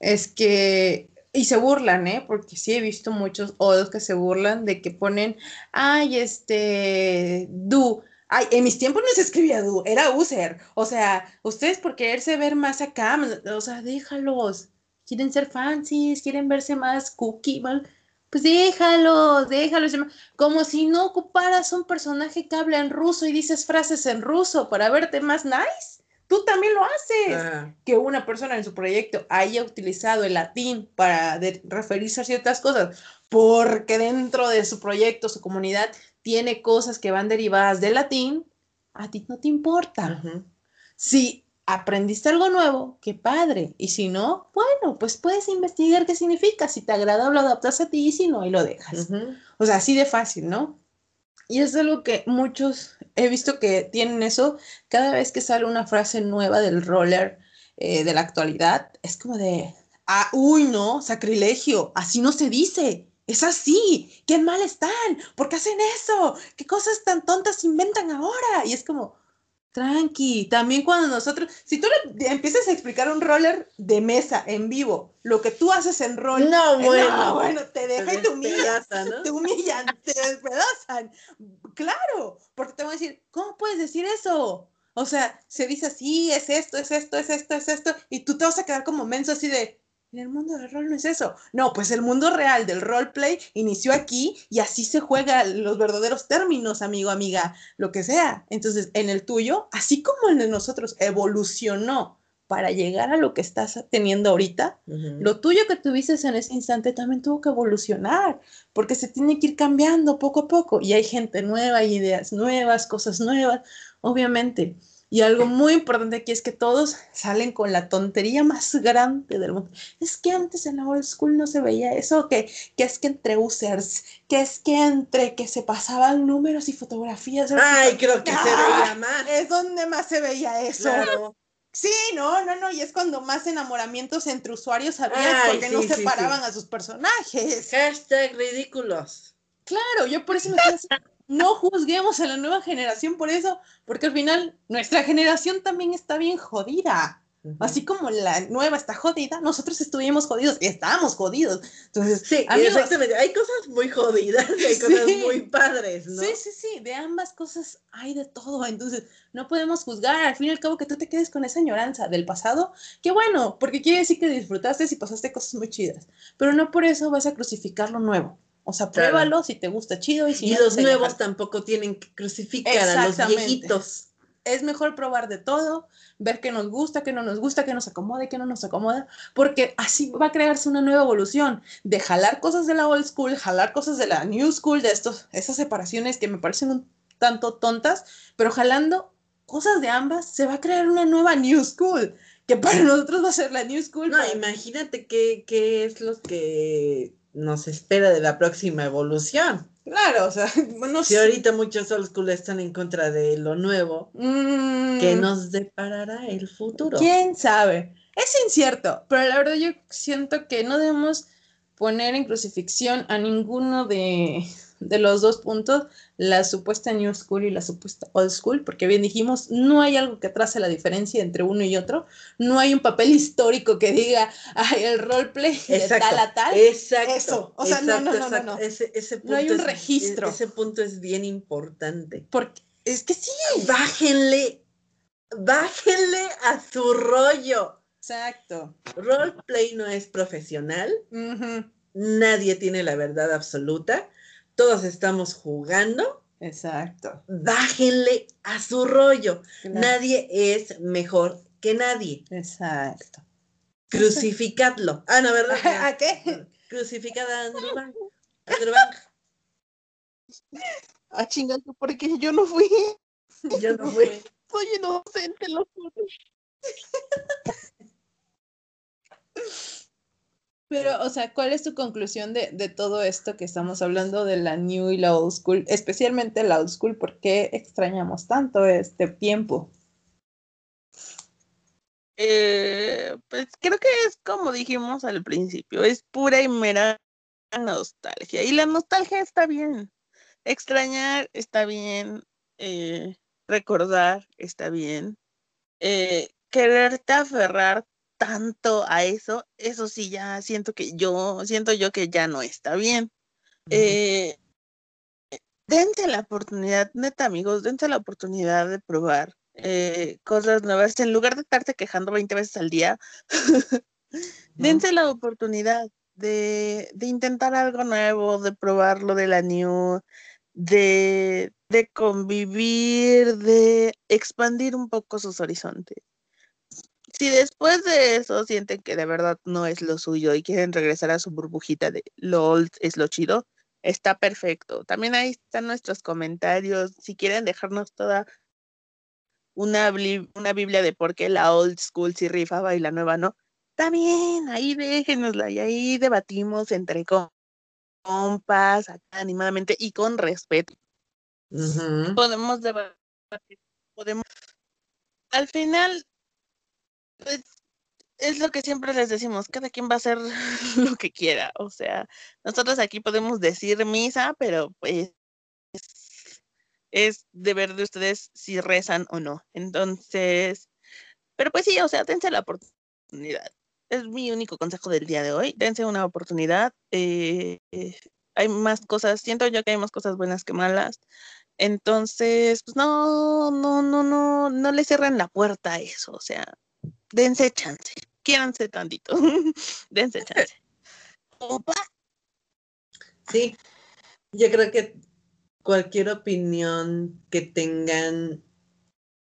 S2: es que, y se burlan, ¿eh? Porque sí he visto muchos odos que se burlan de que ponen, ay, este, du. Ay, en mis tiempos no se escribía du, era user. O sea, ustedes por quererse ver más acá, o sea, déjalos. Quieren ser fancies, quieren verse más cookie, ¿vale? Pues déjalos, déjalos. Como si no ocuparas un personaje que habla en ruso y dices frases en ruso para verte más nice. Tú también lo haces. Que una persona en su proyecto haya utilizado el latín para referirse a ciertas cosas, porque dentro de su proyecto, su comunidad, tiene cosas que van derivadas del latín, a ti no te importa.
S1: Ujú.
S2: Si aprendiste algo nuevo, qué padre. Y si no, bueno, pues puedes investigar qué significa. Si te agrada, lo adaptas a ti y si no, ahí lo dejas. O sea, así de fácil, ¿no? Y es algo que muchos he visto que tienen eso cada vez que sale una frase nueva del roller eh, de la actualidad. Es como de, ah, uy, no, sacrilegio, así no se dice. Es así, qué mal están, ¿por qué hacen eso? ¿Qué cosas tan tontas inventan ahora? Y es como, tranqui, también cuando nosotros, si tú le empiezas a explicar un roller de mesa en vivo, lo que tú haces en rol,
S1: No,
S2: eh,
S1: bueno.
S2: bueno, te deja y te humilla
S1: despedaza, ¿no?
S2: te humillan, te despedazan. Claro, porque te van a decir, ¿cómo puedes decir eso? O sea, se dice así, es esto, es esto, es esto, es esto, y tú te vas a quedar como menso así de, en el mundo del rol no es eso. No, pues el mundo real del roleplay inició aquí y así se juega los verdaderos términos, amigo, amiga, lo que sea. Entonces, en el tuyo, así como el de nosotros evolucionó para llegar a lo que estás teniendo ahorita, lo tuyo que tuviste en ese instante también tuvo que evolucionar, porque se tiene que ir cambiando poco a poco y hay gente nueva, hay ideas nuevas, cosas nuevas, obviamente. Y algo muy importante aquí es que todos salen con la tontería más grande del mundo. Es que antes en la old school no se veía eso, que, que es que entre users, que es que entre que se pasaban números y fotografías.
S1: Ay, creo que se
S2: Ah,
S1: veía más.
S2: Es donde más se veía eso.
S1: Claro.
S2: Sí, no, no, no, y es cuando más enamoramientos entre usuarios había porque no
S1: sí,
S2: separaban
S1: sí.
S2: a sus personajes.
S1: Hashtag ridículos.
S2: Claro, yo por eso me así, no juzguemos a la nueva generación por eso, porque al final nuestra generación también está bien jodida. Así como la nueva está jodida, nosotros estuvimos jodidos y estábamos jodidos. Entonces,
S1: Sí,
S2: amigos,
S1: exactamente. Hay cosas muy jodidas y hay cosas muy padres, ¿no?
S2: Sí, sí, sí, de ambas cosas hay de todo. Entonces, no podemos juzgar al fin y al cabo que tú te quedes con esa añoranza del pasado. Qué bueno, porque quiere decir que disfrutaste y pasaste cosas muy chidas. Pero no por eso vas a crucificar lo nuevo. O sea,
S1: Claro.
S2: pruébalo si te gusta chido y si
S1: y
S2: no,
S1: los nuevos tampoco tienen que crucificar a los viejitos.
S2: Es mejor probar de todo, ver qué nos gusta, qué no nos gusta, qué nos acomoda y qué no nos acomoda, porque así va a crearse una nueva evolución de jalar cosas de la old school, jalar cosas de la new school, de estos, esas separaciones que me parecen un tanto tontas, pero jalando cosas de ambas se va a crear una nueva new school, que para nosotros va a ser la new school.
S1: No,
S2: para-
S1: imagínate qué, qué es lo que nos espera de la próxima evolución.
S2: Claro, o sea, bueno,
S1: Si ahorita muchos old school están en contra de lo nuevo, ¿qué
S2: Mm,
S1: nos deparará el futuro?
S2: ¿Quién sabe? Es incierto, pero la verdad yo siento que no debemos poner en crucifixión a ninguno de, de los dos puntos, la supuesta New School y la supuesta Old School, porque bien dijimos, no hay algo que trace la diferencia entre uno y otro, no hay un papel histórico que diga, ay, el roleplay de tal a tal.
S1: Exacto.
S2: Eso, o sea, no,
S1: exacto,
S2: no, no, no, no.
S1: Ese, ese
S2: No hay
S1: punto
S2: un
S1: es-
S2: registro.
S1: Ese punto es bien importante.
S2: Porque es que sí,
S1: Bájenle, bájenle a su rollo.
S2: Exacto.
S1: Roleplay no es profesional, nadie tiene la verdad absoluta, todos estamos jugando,
S2: Exacto.
S1: bájenle a su rollo.
S2: Claro.
S1: Nadie es mejor que nadie.
S2: Exacto.
S1: Crucificadlo. Ah, no, ¿verdad?
S2: ¿A qué?
S1: Crucificad a Andrew Bang.
S3: Ah, chingada, porque yo no fui.
S1: Yo no fui.
S3: Soy inocente, lo juro.
S2: Pero, o sea, ¿cuál es tu conclusión de, de todo esto que estamos hablando de la new y la old school? Especialmente la old school, ¿por qué extrañamos tanto este tiempo?
S3: Eh, pues creo que es como dijimos al principio, es pura y mera nostalgia. Y la nostalgia está bien. Extrañar está bien. eh, recordar está bien. eh, quererte aferrar tanto a eso, eso sí ya siento que yo, siento yo que ya no está bien. Eh, dense la oportunidad, neta amigos, dense la oportunidad de probar eh, cosas nuevas en lugar de estarte quejando 20 veces al día. dense la oportunidad de, de intentar algo nuevo, de probarlo de la new, de, de convivir, de expandir un poco sus horizontes. Si después de eso sienten que de verdad no es lo suyo y quieren regresar a su burbujita de lo old es lo chido, está perfecto. También ahí están nuestros comentarios. Si quieren dejarnos toda una, una Biblia de por qué la old school sí rifaba y la nueva no, también ahí déjenosla y ahí debatimos entre com- compas, acá animadamente y con respeto. Podemos debatir, podemos. Al final, pues, es lo que siempre les decimos, cada quien va a hacer lo que quiera. O sea, nosotros aquí podemos decir misa, pero pues es deber de ustedes si rezan o no. Entonces, pero pues sí, o sea, dense la oportunidad. Es mi único consejo del día de hoy. Dense una oportunidad. eh, hay más cosas, siento yo que hay más cosas buenas que malas. Entonces, pues no, no, no, no, no le cierren la puerta a eso. O sea, dense chance. Quiéranse tantito. dense chance. Opa.
S1: Sí, yo creo que cualquier opinión que tengan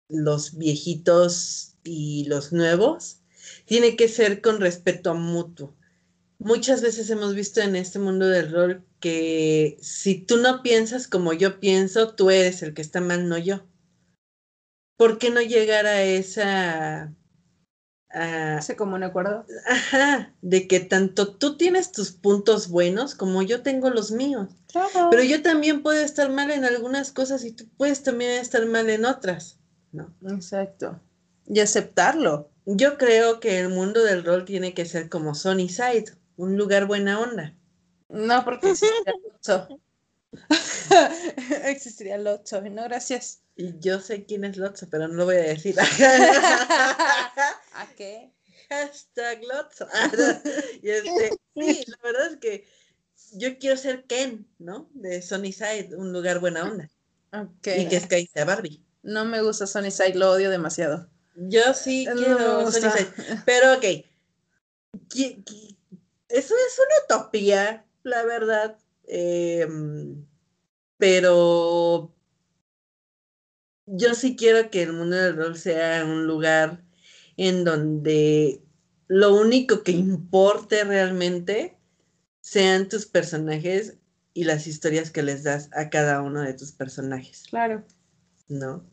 S1: los viejitos y los nuevos tiene que ser con respeto a mutuo. Muchas veces hemos visto en este mundo del rol que si tú no piensas como yo pienso, tú eres el que está mal, no yo. ¿Por qué no llegar a esa... a-
S2: ¿Se como un acuerdo?
S1: Ajá, de que tanto tú tienes tus puntos buenos como yo tengo los míos.
S2: Claro.
S1: Pero yo también puedo estar mal en algunas cosas y tú puedes también estar mal en otras, ¿no?
S2: Exacto. Y aceptarlo.
S1: Yo creo que el mundo del rol tiene que ser como Sunnyside, un lugar buena onda.
S2: No, porque existiría el Lotso. existiría el Lotso. No, gracias.
S1: Y yo sé quién es Lotso, pero no lo voy a decir.
S2: ¿A qué?
S1: Hashtag Lotso. y este, sí, la verdad es que yo quiero ser Ken, ¿no? De Sunnyside, un lugar buena onda.
S2: Ok.
S1: Y que Sky sea Barbie.
S2: No me gusta Sunnyside, lo odio demasiado.
S1: Yo sí
S2: No
S1: quiero. Sunnyside. Pero ok. Eso es una utopía, la verdad. Em, pero yo sí quiero que el mundo del rol sea un lugar en donde lo único que importe realmente sean tus personajes y las historias que les das a cada uno de tus personajes.
S2: Claro.
S1: ¿no?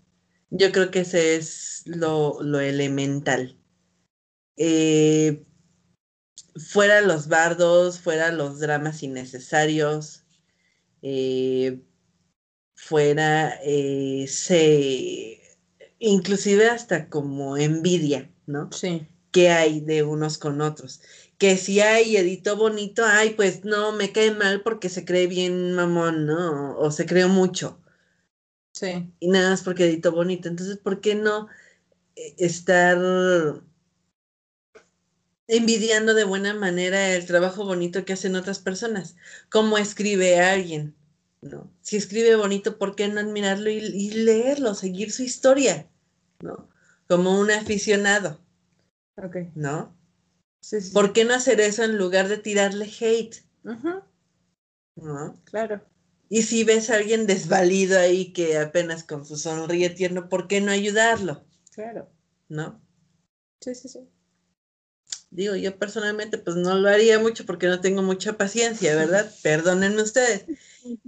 S1: Yo creo que ese es lo, lo elemental. Eh, fuera los bardos, fuera los dramas innecesarios, eh, fuera eh, se, inclusive hasta como envidia, ¿no?
S2: Sí.
S1: que hay de unos con otros. Que si hay edito bonito, ay, pues no, me cae mal porque se cree bien mamón, ¿no? O se creó mucho
S2: Sí.
S1: y nada más porque edito bonito. Entonces, ¿por qué no eh, estar envidiando de buena manera el trabajo bonito que hacen otras personas? ¿Cómo escribe alguien? ¿No? Si escribe bonito, ¿por qué no admirarlo y, y leerlo, seguir su historia? ¿No? Como un aficionado.
S2: Ok.
S1: ¿no?
S2: Sí, sí.
S1: ¿Por qué no hacer eso en lugar de tirarle hate? ¿no?
S2: claro.
S1: Y si ves a alguien desvalido ahí que apenas con su sonríe tierno, ¿por qué no ayudarlo?
S2: Claro.
S1: ¿No?
S2: Sí, sí, sí.
S1: Digo, yo personalmente pues no lo haría mucho porque no tengo mucha paciencia, ¿verdad? Perdónenme ustedes.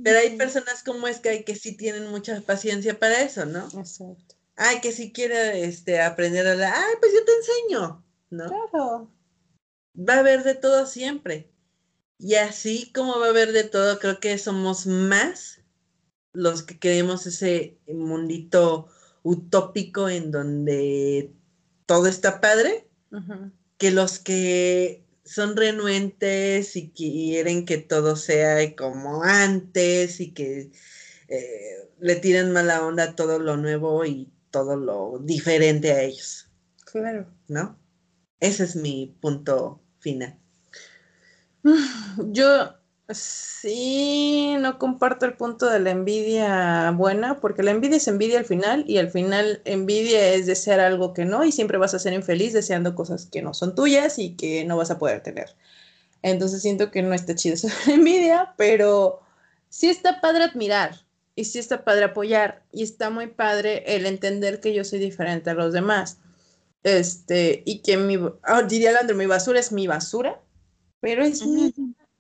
S1: Pero hay personas como es que hay que sí tienen mucha paciencia para eso, ¿no?
S2: Exacto.
S1: Ay, que si quiere este, aprender a la... Ay, pues yo te enseño, ¿no?
S2: Claro.
S1: Va a haber de todo siempre. Y así como va a haber de todo, creo que somos más los que queremos ese mundito utópico en donde todo está padre, que los que son renuentes y quieren que todo sea como antes y que eh, le tiran mala onda a todo lo nuevo y todo lo diferente a ellos,
S2: Claro.
S1: ¿no? Ese es mi punto final.
S2: Yo sí no comparto el punto de la envidia buena, porque la envidia es envidia al final y al final envidia es desear algo que no y siempre vas a ser infeliz deseando cosas que no son tuyas y que no vas a poder tener. Entonces siento que no está chido la envidia, pero sí está padre admirar y sí está padre apoyar y está muy padre el entender que yo soy diferente a los demás. Este, y que mi, ah, diría mi basura es mi basura, pero es mía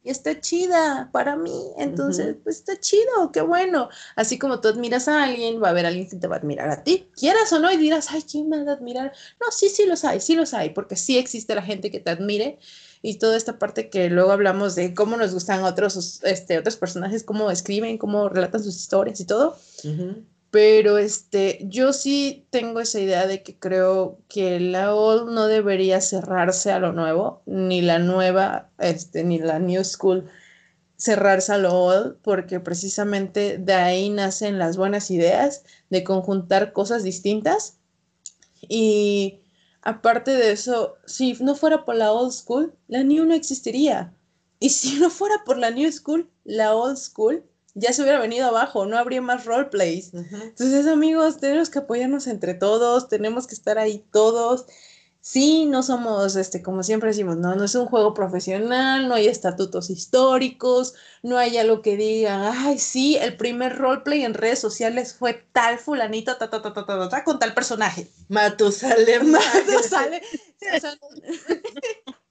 S2: y está chida para mí. Entonces,
S1: Ujú.
S2: pues está chido, qué bueno. Así como tú admiras a alguien, va a haber alguien que te va a admirar a ti. Quieras o no, y dirás, ay, ¿quién me va a admirar? No, sí, sí los hay, sí los hay, porque sí existe la gente que te admire. Y toda esta parte que luego hablamos de cómo nos gustan otros, este, otros personajes, cómo escriben, cómo relatan sus historias y todo.
S1: Ujú.
S2: Pero este, yo sí tengo esa idea de que creo que la old no debería cerrarse a lo nuevo, ni la nueva, este, ni la new school cerrarse a lo old, porque precisamente de ahí nacen las buenas ideas de conjuntar cosas distintas. Y aparte de eso, si no fuera por la old school, la new no existiría. Y si no fuera por la new school, la old school ya se hubiera venido abajo, no habría más roleplays. Entonces, amigos, tenemos que apoyarnos entre todos, tenemos que estar ahí todos. Sí, no somos, este, como siempre decimos, no, no es un juego profesional, no hay estatutos históricos, no hay algo que digan, ay, sí, el primer roleplay en redes sociales fue tal fulanito, ta, ta, ta, ta, ta, ta, con tal personaje.
S1: Matusalem.
S2: Sí, o sea,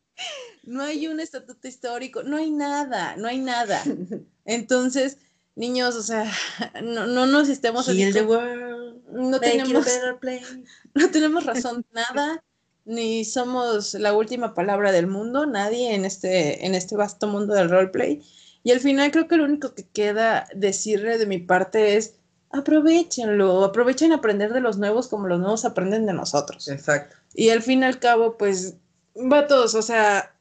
S2: no hay un estatuto histórico, no hay nada, no hay nada. Entonces, niños, o sea, no, no nos estemos así
S1: the world.
S2: no tenemos, no tenemos razón de nada, ni somos la última palabra del mundo, nadie en este, en este vasto mundo del roleplay. Y al final creo que lo único que queda decirle de mi parte es aprovechenlo, aprovechen aprender de los nuevos como los nuevos aprenden de nosotros.
S1: Exacto.
S2: Y al fin y al cabo, pues, vatos, o sea,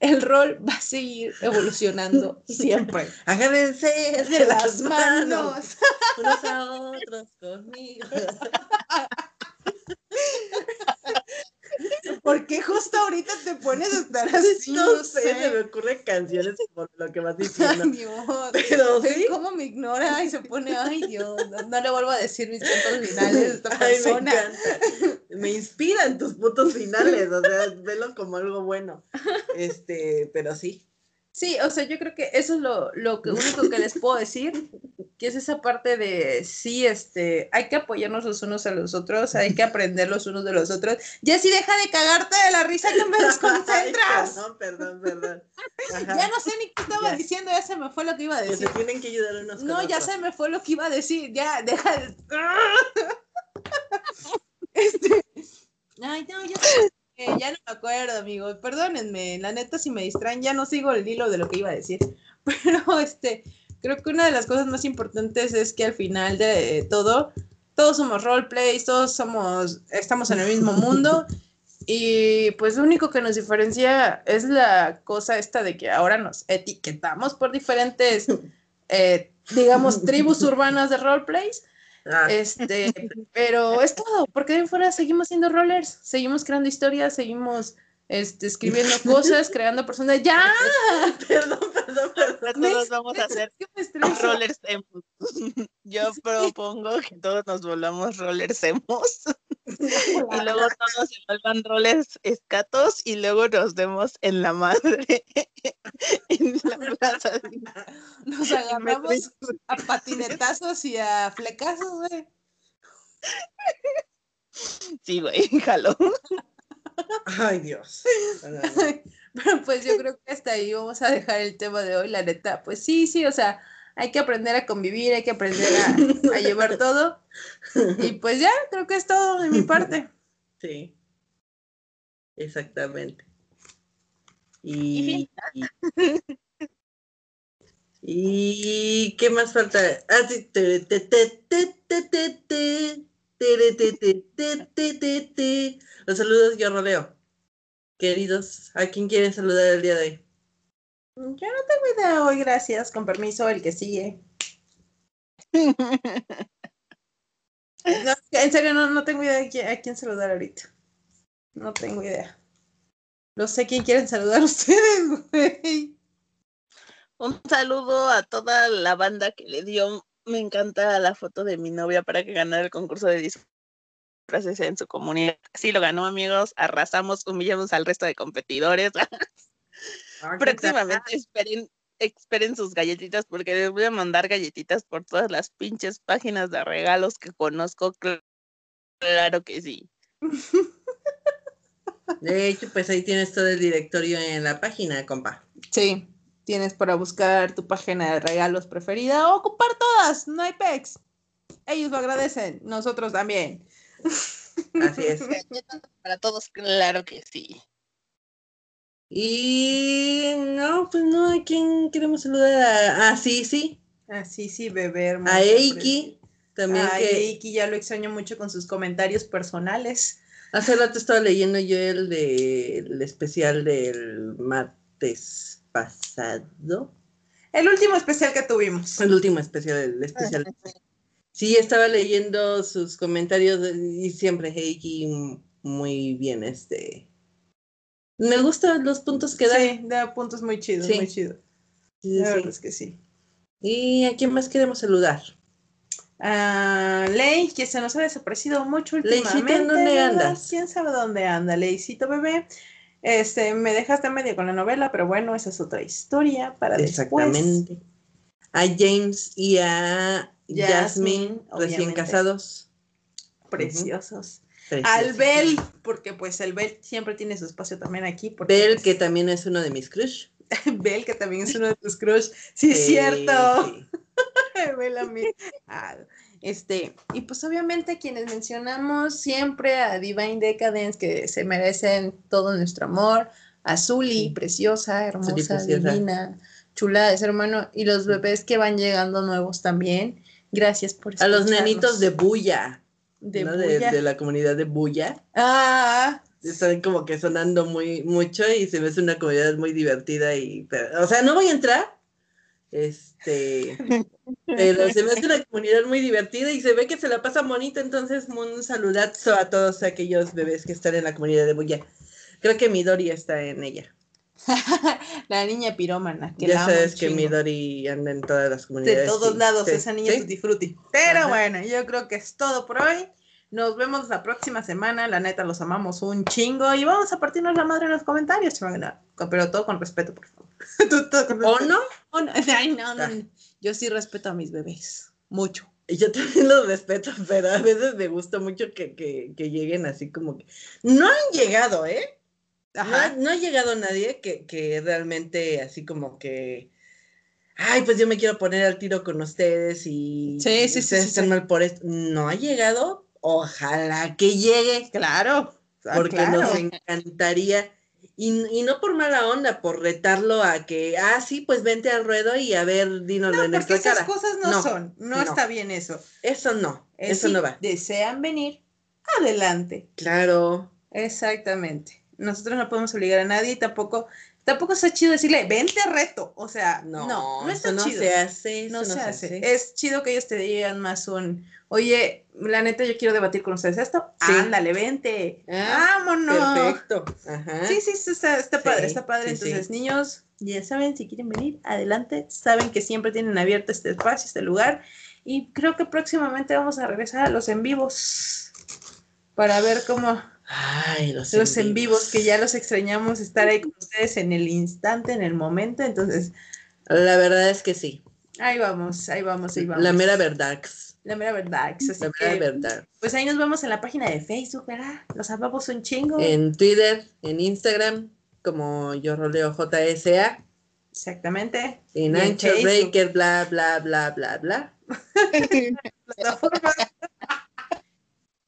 S2: el rol va a seguir evolucionando siempre.
S1: Agárrense
S2: De las manos.
S1: unos a otros conmigo.
S2: ¿Por qué justo ahorita te pones a estar así?
S1: no sé, se me ocurren canciones por lo que vas diciendo.
S2: Ay, Dios.
S1: Pero sí.
S2: ¿Cómo me ignora y se pone, ay Dios, no, no le vuelvo a decir mis puntos finales a esta
S1: Ay, me
S2: persona?
S1: encanta. Me inspiran tus puntos finales, o sea, velo como algo bueno. Este, pero sí.
S2: Sí, o sea, yo creo que eso es lo, lo que único que les puedo decir, que es esa parte de sí, este, hay que apoyarnos los unos a los otros, hay que aprender los unos de los otros. Jessy, deja de cagarte de la risa que me desconcentras.
S1: perdón, perdón, perdón. Ajá.
S2: Ya no sé ni qué estaba
S1: Ya.
S2: diciendo, ya se me fue lo que iba a
S1: Que
S2: decir.
S1: se tienen que ayudar unos con
S2: No, ya
S1: otros.
S2: se me fue lo que iba a decir, ya, deja de... Este... Ay, no, ya, que ya no me acuerdo, amigo, perdónenme, la neta si me distraen ya no sigo el hilo de lo que iba a decir, pero este, creo que una de las cosas más importantes es que al final de todo, todos somos roleplays, todos somos, estamos en el mismo mundo y pues lo único que nos diferencia es la cosa esta de que ahora nos etiquetamos por diferentes, eh, digamos, tribus urbanas de roleplays.
S1: Ah,
S2: Este, pero es todo, porque de fuera seguimos siendo rollers, seguimos creando historias, seguimos este, escribiendo cosas, creando personas. ¡Ya!
S1: perdón, perdón, perdón.
S2: Me
S3: Todos vamos a hacer rollers emos. Yo propongo que todos nos volvamos rollers emos. y luego todos se vuelvan roles escatos y luego nos vemos en la madre en la plaza.
S2: Nos agarramos a patinetazos y a flecazos, güey.
S3: Sí, güey, jalo.
S1: Ay, Dios.
S2: Pero pues yo creo que hasta ahí vamos a dejar el tema de hoy, la neta. Pues sí, sí, o sea, hay que aprender a convivir, hay que aprender a, a llevar todo. Y pues ya, creo que es todo de mi parte.
S1: Sí. Exactamente. Y, y, qué más falta? Ah, sí. te, te, te, los saludos yo rodeo. Queridos, ¿a quién quieren saludar el día de hoy?
S2: Yo no tengo idea hoy, gracias. Con permiso, el que sigue. En serio, no, no tengo idea de quién, a quién saludar ahorita. No tengo idea. No sé quién quieren saludar ustedes, güey.
S3: Un saludo a toda la banda que le dio me encanta la foto de mi novia para que ganara el concurso de disfraces en su comunidad. Sí, lo ganó, amigos. Arrasamos, humillamos al resto de competidores.
S1: Ah,
S3: Próximamente esperen, esperen sus galletitas porque les voy a mandar galletitas por todas las pinches páginas de regalos que conozco. Cl- Claro que sí.
S1: De hecho, pues ahí tienes todo el directorio en la página, compa.
S2: Sí, tienes para buscar tu página de regalos preferida o ocupar todas, no hay pex. Ellos lo agradecen, nosotros también.
S1: Así es.
S3: Para todos, claro que sí.
S1: Y no, pues no, ¿a quién queremos saludar? A- Ah, sí, sí.
S2: Ah, sí, sí, bebé hermoso.
S1: A Eiki. También
S2: Ay,
S1: que
S2: Eiki ya lo extraño mucho con sus comentarios personales.
S1: hace rato estaba leyendo yo el del especial del martes pasado.
S2: El último especial que tuvimos.
S1: El último especial, el especial. Sí, estaba leyendo sus comentarios y siempre Heiki muy bien, este. Me gustan los puntos que da.
S2: Sí, da puntos muy chidos,
S1: Sí.
S2: muy chidos.
S1: Sí,
S2: La
S1: sí.
S2: verdad es que sí.
S1: ¿Y a quién más queremos saludar?
S2: Ah, Ley, que se nos ha desaparecido mucho
S1: Leycito, ¿en
S2: últimamente.
S1: dónde
S2: ¿verdad?
S1: andas?
S2: ¿Quién sabe dónde anda, Leycito bebé? Este, me dejaste medio con la novela, pero bueno, esa es otra historia para después.
S1: Exactamente. A James y a
S2: Jasmine,
S1: Jasmine, recién casados.
S2: Preciosos.
S1: Preciosos.
S2: Al Bel, porque pues el Bel siempre tiene su espacio también aquí.
S1: Bell,
S2: pues,
S1: que también es uno de mis crush.
S2: Bel, que también es uno de tus crush. Sí, es
S1: Sí,
S2: cierto.
S1: sí.
S2: Bel a mí. Ah, Este, y pues obviamente quienes mencionamos siempre a Divine Decadence, que se merecen todo nuestro amor, a Zully,
S1: Sí.
S2: preciosa, hermosa,
S1: preciosa.
S2: divina, chula de ser humano, y los bebés que van llegando nuevos también. Gracias por
S1: A los nenitos de Bulla.
S2: de,
S1: ¿no? de,
S2: Bulla.
S1: de la comunidad de Bulla.
S2: Ah,
S1: Están como que sonando muy mucho y se ve es una comunidad muy divertida y pero- o sea, no voy a entrar. Este, pero se me hace una comunidad muy divertida y se ve que se la pasa bonita, entonces un saludazo a todos aquellos bebés que están en la comunidad de Bulla. Creo que Midori está en ella.
S2: la niña pirómana, que
S1: ya
S2: la
S1: sabes que
S2: chingo.
S1: Midori anda en todas las comunidades.
S2: De todos lados,
S1: sí,
S2: esa niña
S1: sí.
S2: tutti frutti. Pero
S1: Ajá.
S2: bueno, yo creo que es todo por hoy. Nos vemos la próxima semana. La neta, los amamos un chingo. Y vamos a partirnos la madre en los comentarios. Pero todo con respeto, por favor. Todo- todo con
S1: ¿O no?
S2: ¿O no? Ay, no, no,
S1: Ah.
S2: no. Yo sí respeto a mis bebés. Mucho.
S1: Yo también los respeto, pero a veces me gusta mucho que, que, que lleguen así como que... No han llegado, ¿eh?
S2: Ajá.
S1: no ha llegado nadie que, que realmente así como que... Ay, pues yo me quiero poner al tiro con ustedes y
S2: Sí, sí,
S1: ustedes
S2: sí,
S1: están
S2: sí.
S1: mal por esto. No ha llegado. Ojalá que llegue,
S2: Claro.
S1: Porque
S2: claro.
S1: nos encantaría. Y, y no por mala onda, por retarlo a que, ah, sí, pues vente al ruedo y a ver, dínoslo
S2: No,
S1: en
S2: porque
S1: nuestra
S2: esas
S1: cara.
S2: cosas no,
S1: No,
S2: son. No,
S1: no.
S2: está bien eso.
S1: Eso no,
S2: Es
S1: eso
S2: si
S1: no va.
S2: Desean venir, adelante.
S1: Claro.
S2: Exactamente. Nosotros no podemos obligar a nadie y tampoco, tampoco está chido decirle, vente reto. O sea, no,
S1: No,
S2: no, está
S1: eso no
S2: chido.
S1: se hace.
S2: no se hace. Es chido que ellos te digan más un, oye, la neta, yo quiero debatir con ustedes esto.
S1: Sí.
S2: Ándale, vente.
S1: Ah,
S2: Vámonos.
S1: Perfecto. Ajá.
S2: Sí, sí, está, está
S1: Sí,
S2: padre, está padre.
S1: sí.
S2: Entonces, niños, ya saben, si quieren venir, adelante. Saben que siempre tienen abierto este espacio, este lugar. Y creo que próximamente vamos a regresar a los en vivos. para ver cómo
S1: Ay, los,
S2: los en vivos, que ya los extrañamos estar ahí con ustedes en el instante, en el momento. Entonces,
S1: La verdad es que sí.
S2: ahí vamos, ahí vamos, ahí vamos.
S1: La mera verdad.
S2: La mera verdad. Así
S1: La mera
S2: que,
S1: verdad.
S2: pues ahí nos vemos en la página de Facebook, ¿verdad? Los amamos un chingo.
S1: En Twitter, en Instagram, como yo roleo JSA.
S2: Exactamente.
S1: En Anchor
S2: Facebook.
S1: Breaker, bla, bla, bla, bla, bla.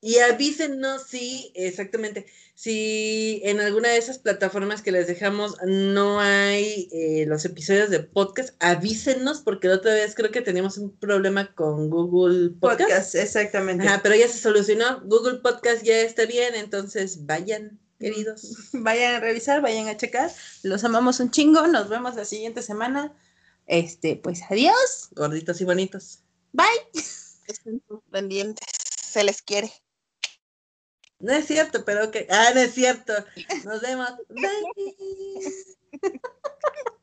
S1: Y avísenos si, exactamente, si en alguna de esas plataformas que les dejamos no hay eh, los episodios de podcast, avísenos porque la otra vez creo que teníamos un problema con Google Podcast.
S2: Podcast, exactamente.
S1: Ajá, pero ya se solucionó. Google Podcast ya está bien, entonces vayan, queridos.
S2: Vayan a revisar, vayan a checar. Los amamos un chingo. Nos vemos la siguiente semana. Este, pues adiós.
S1: Gorditos y bonitos.
S2: Bye.
S3: Estén pendientes. Se les quiere.
S1: No es cierto, pero que. Ah, no es cierto. Nos vemos. Bye.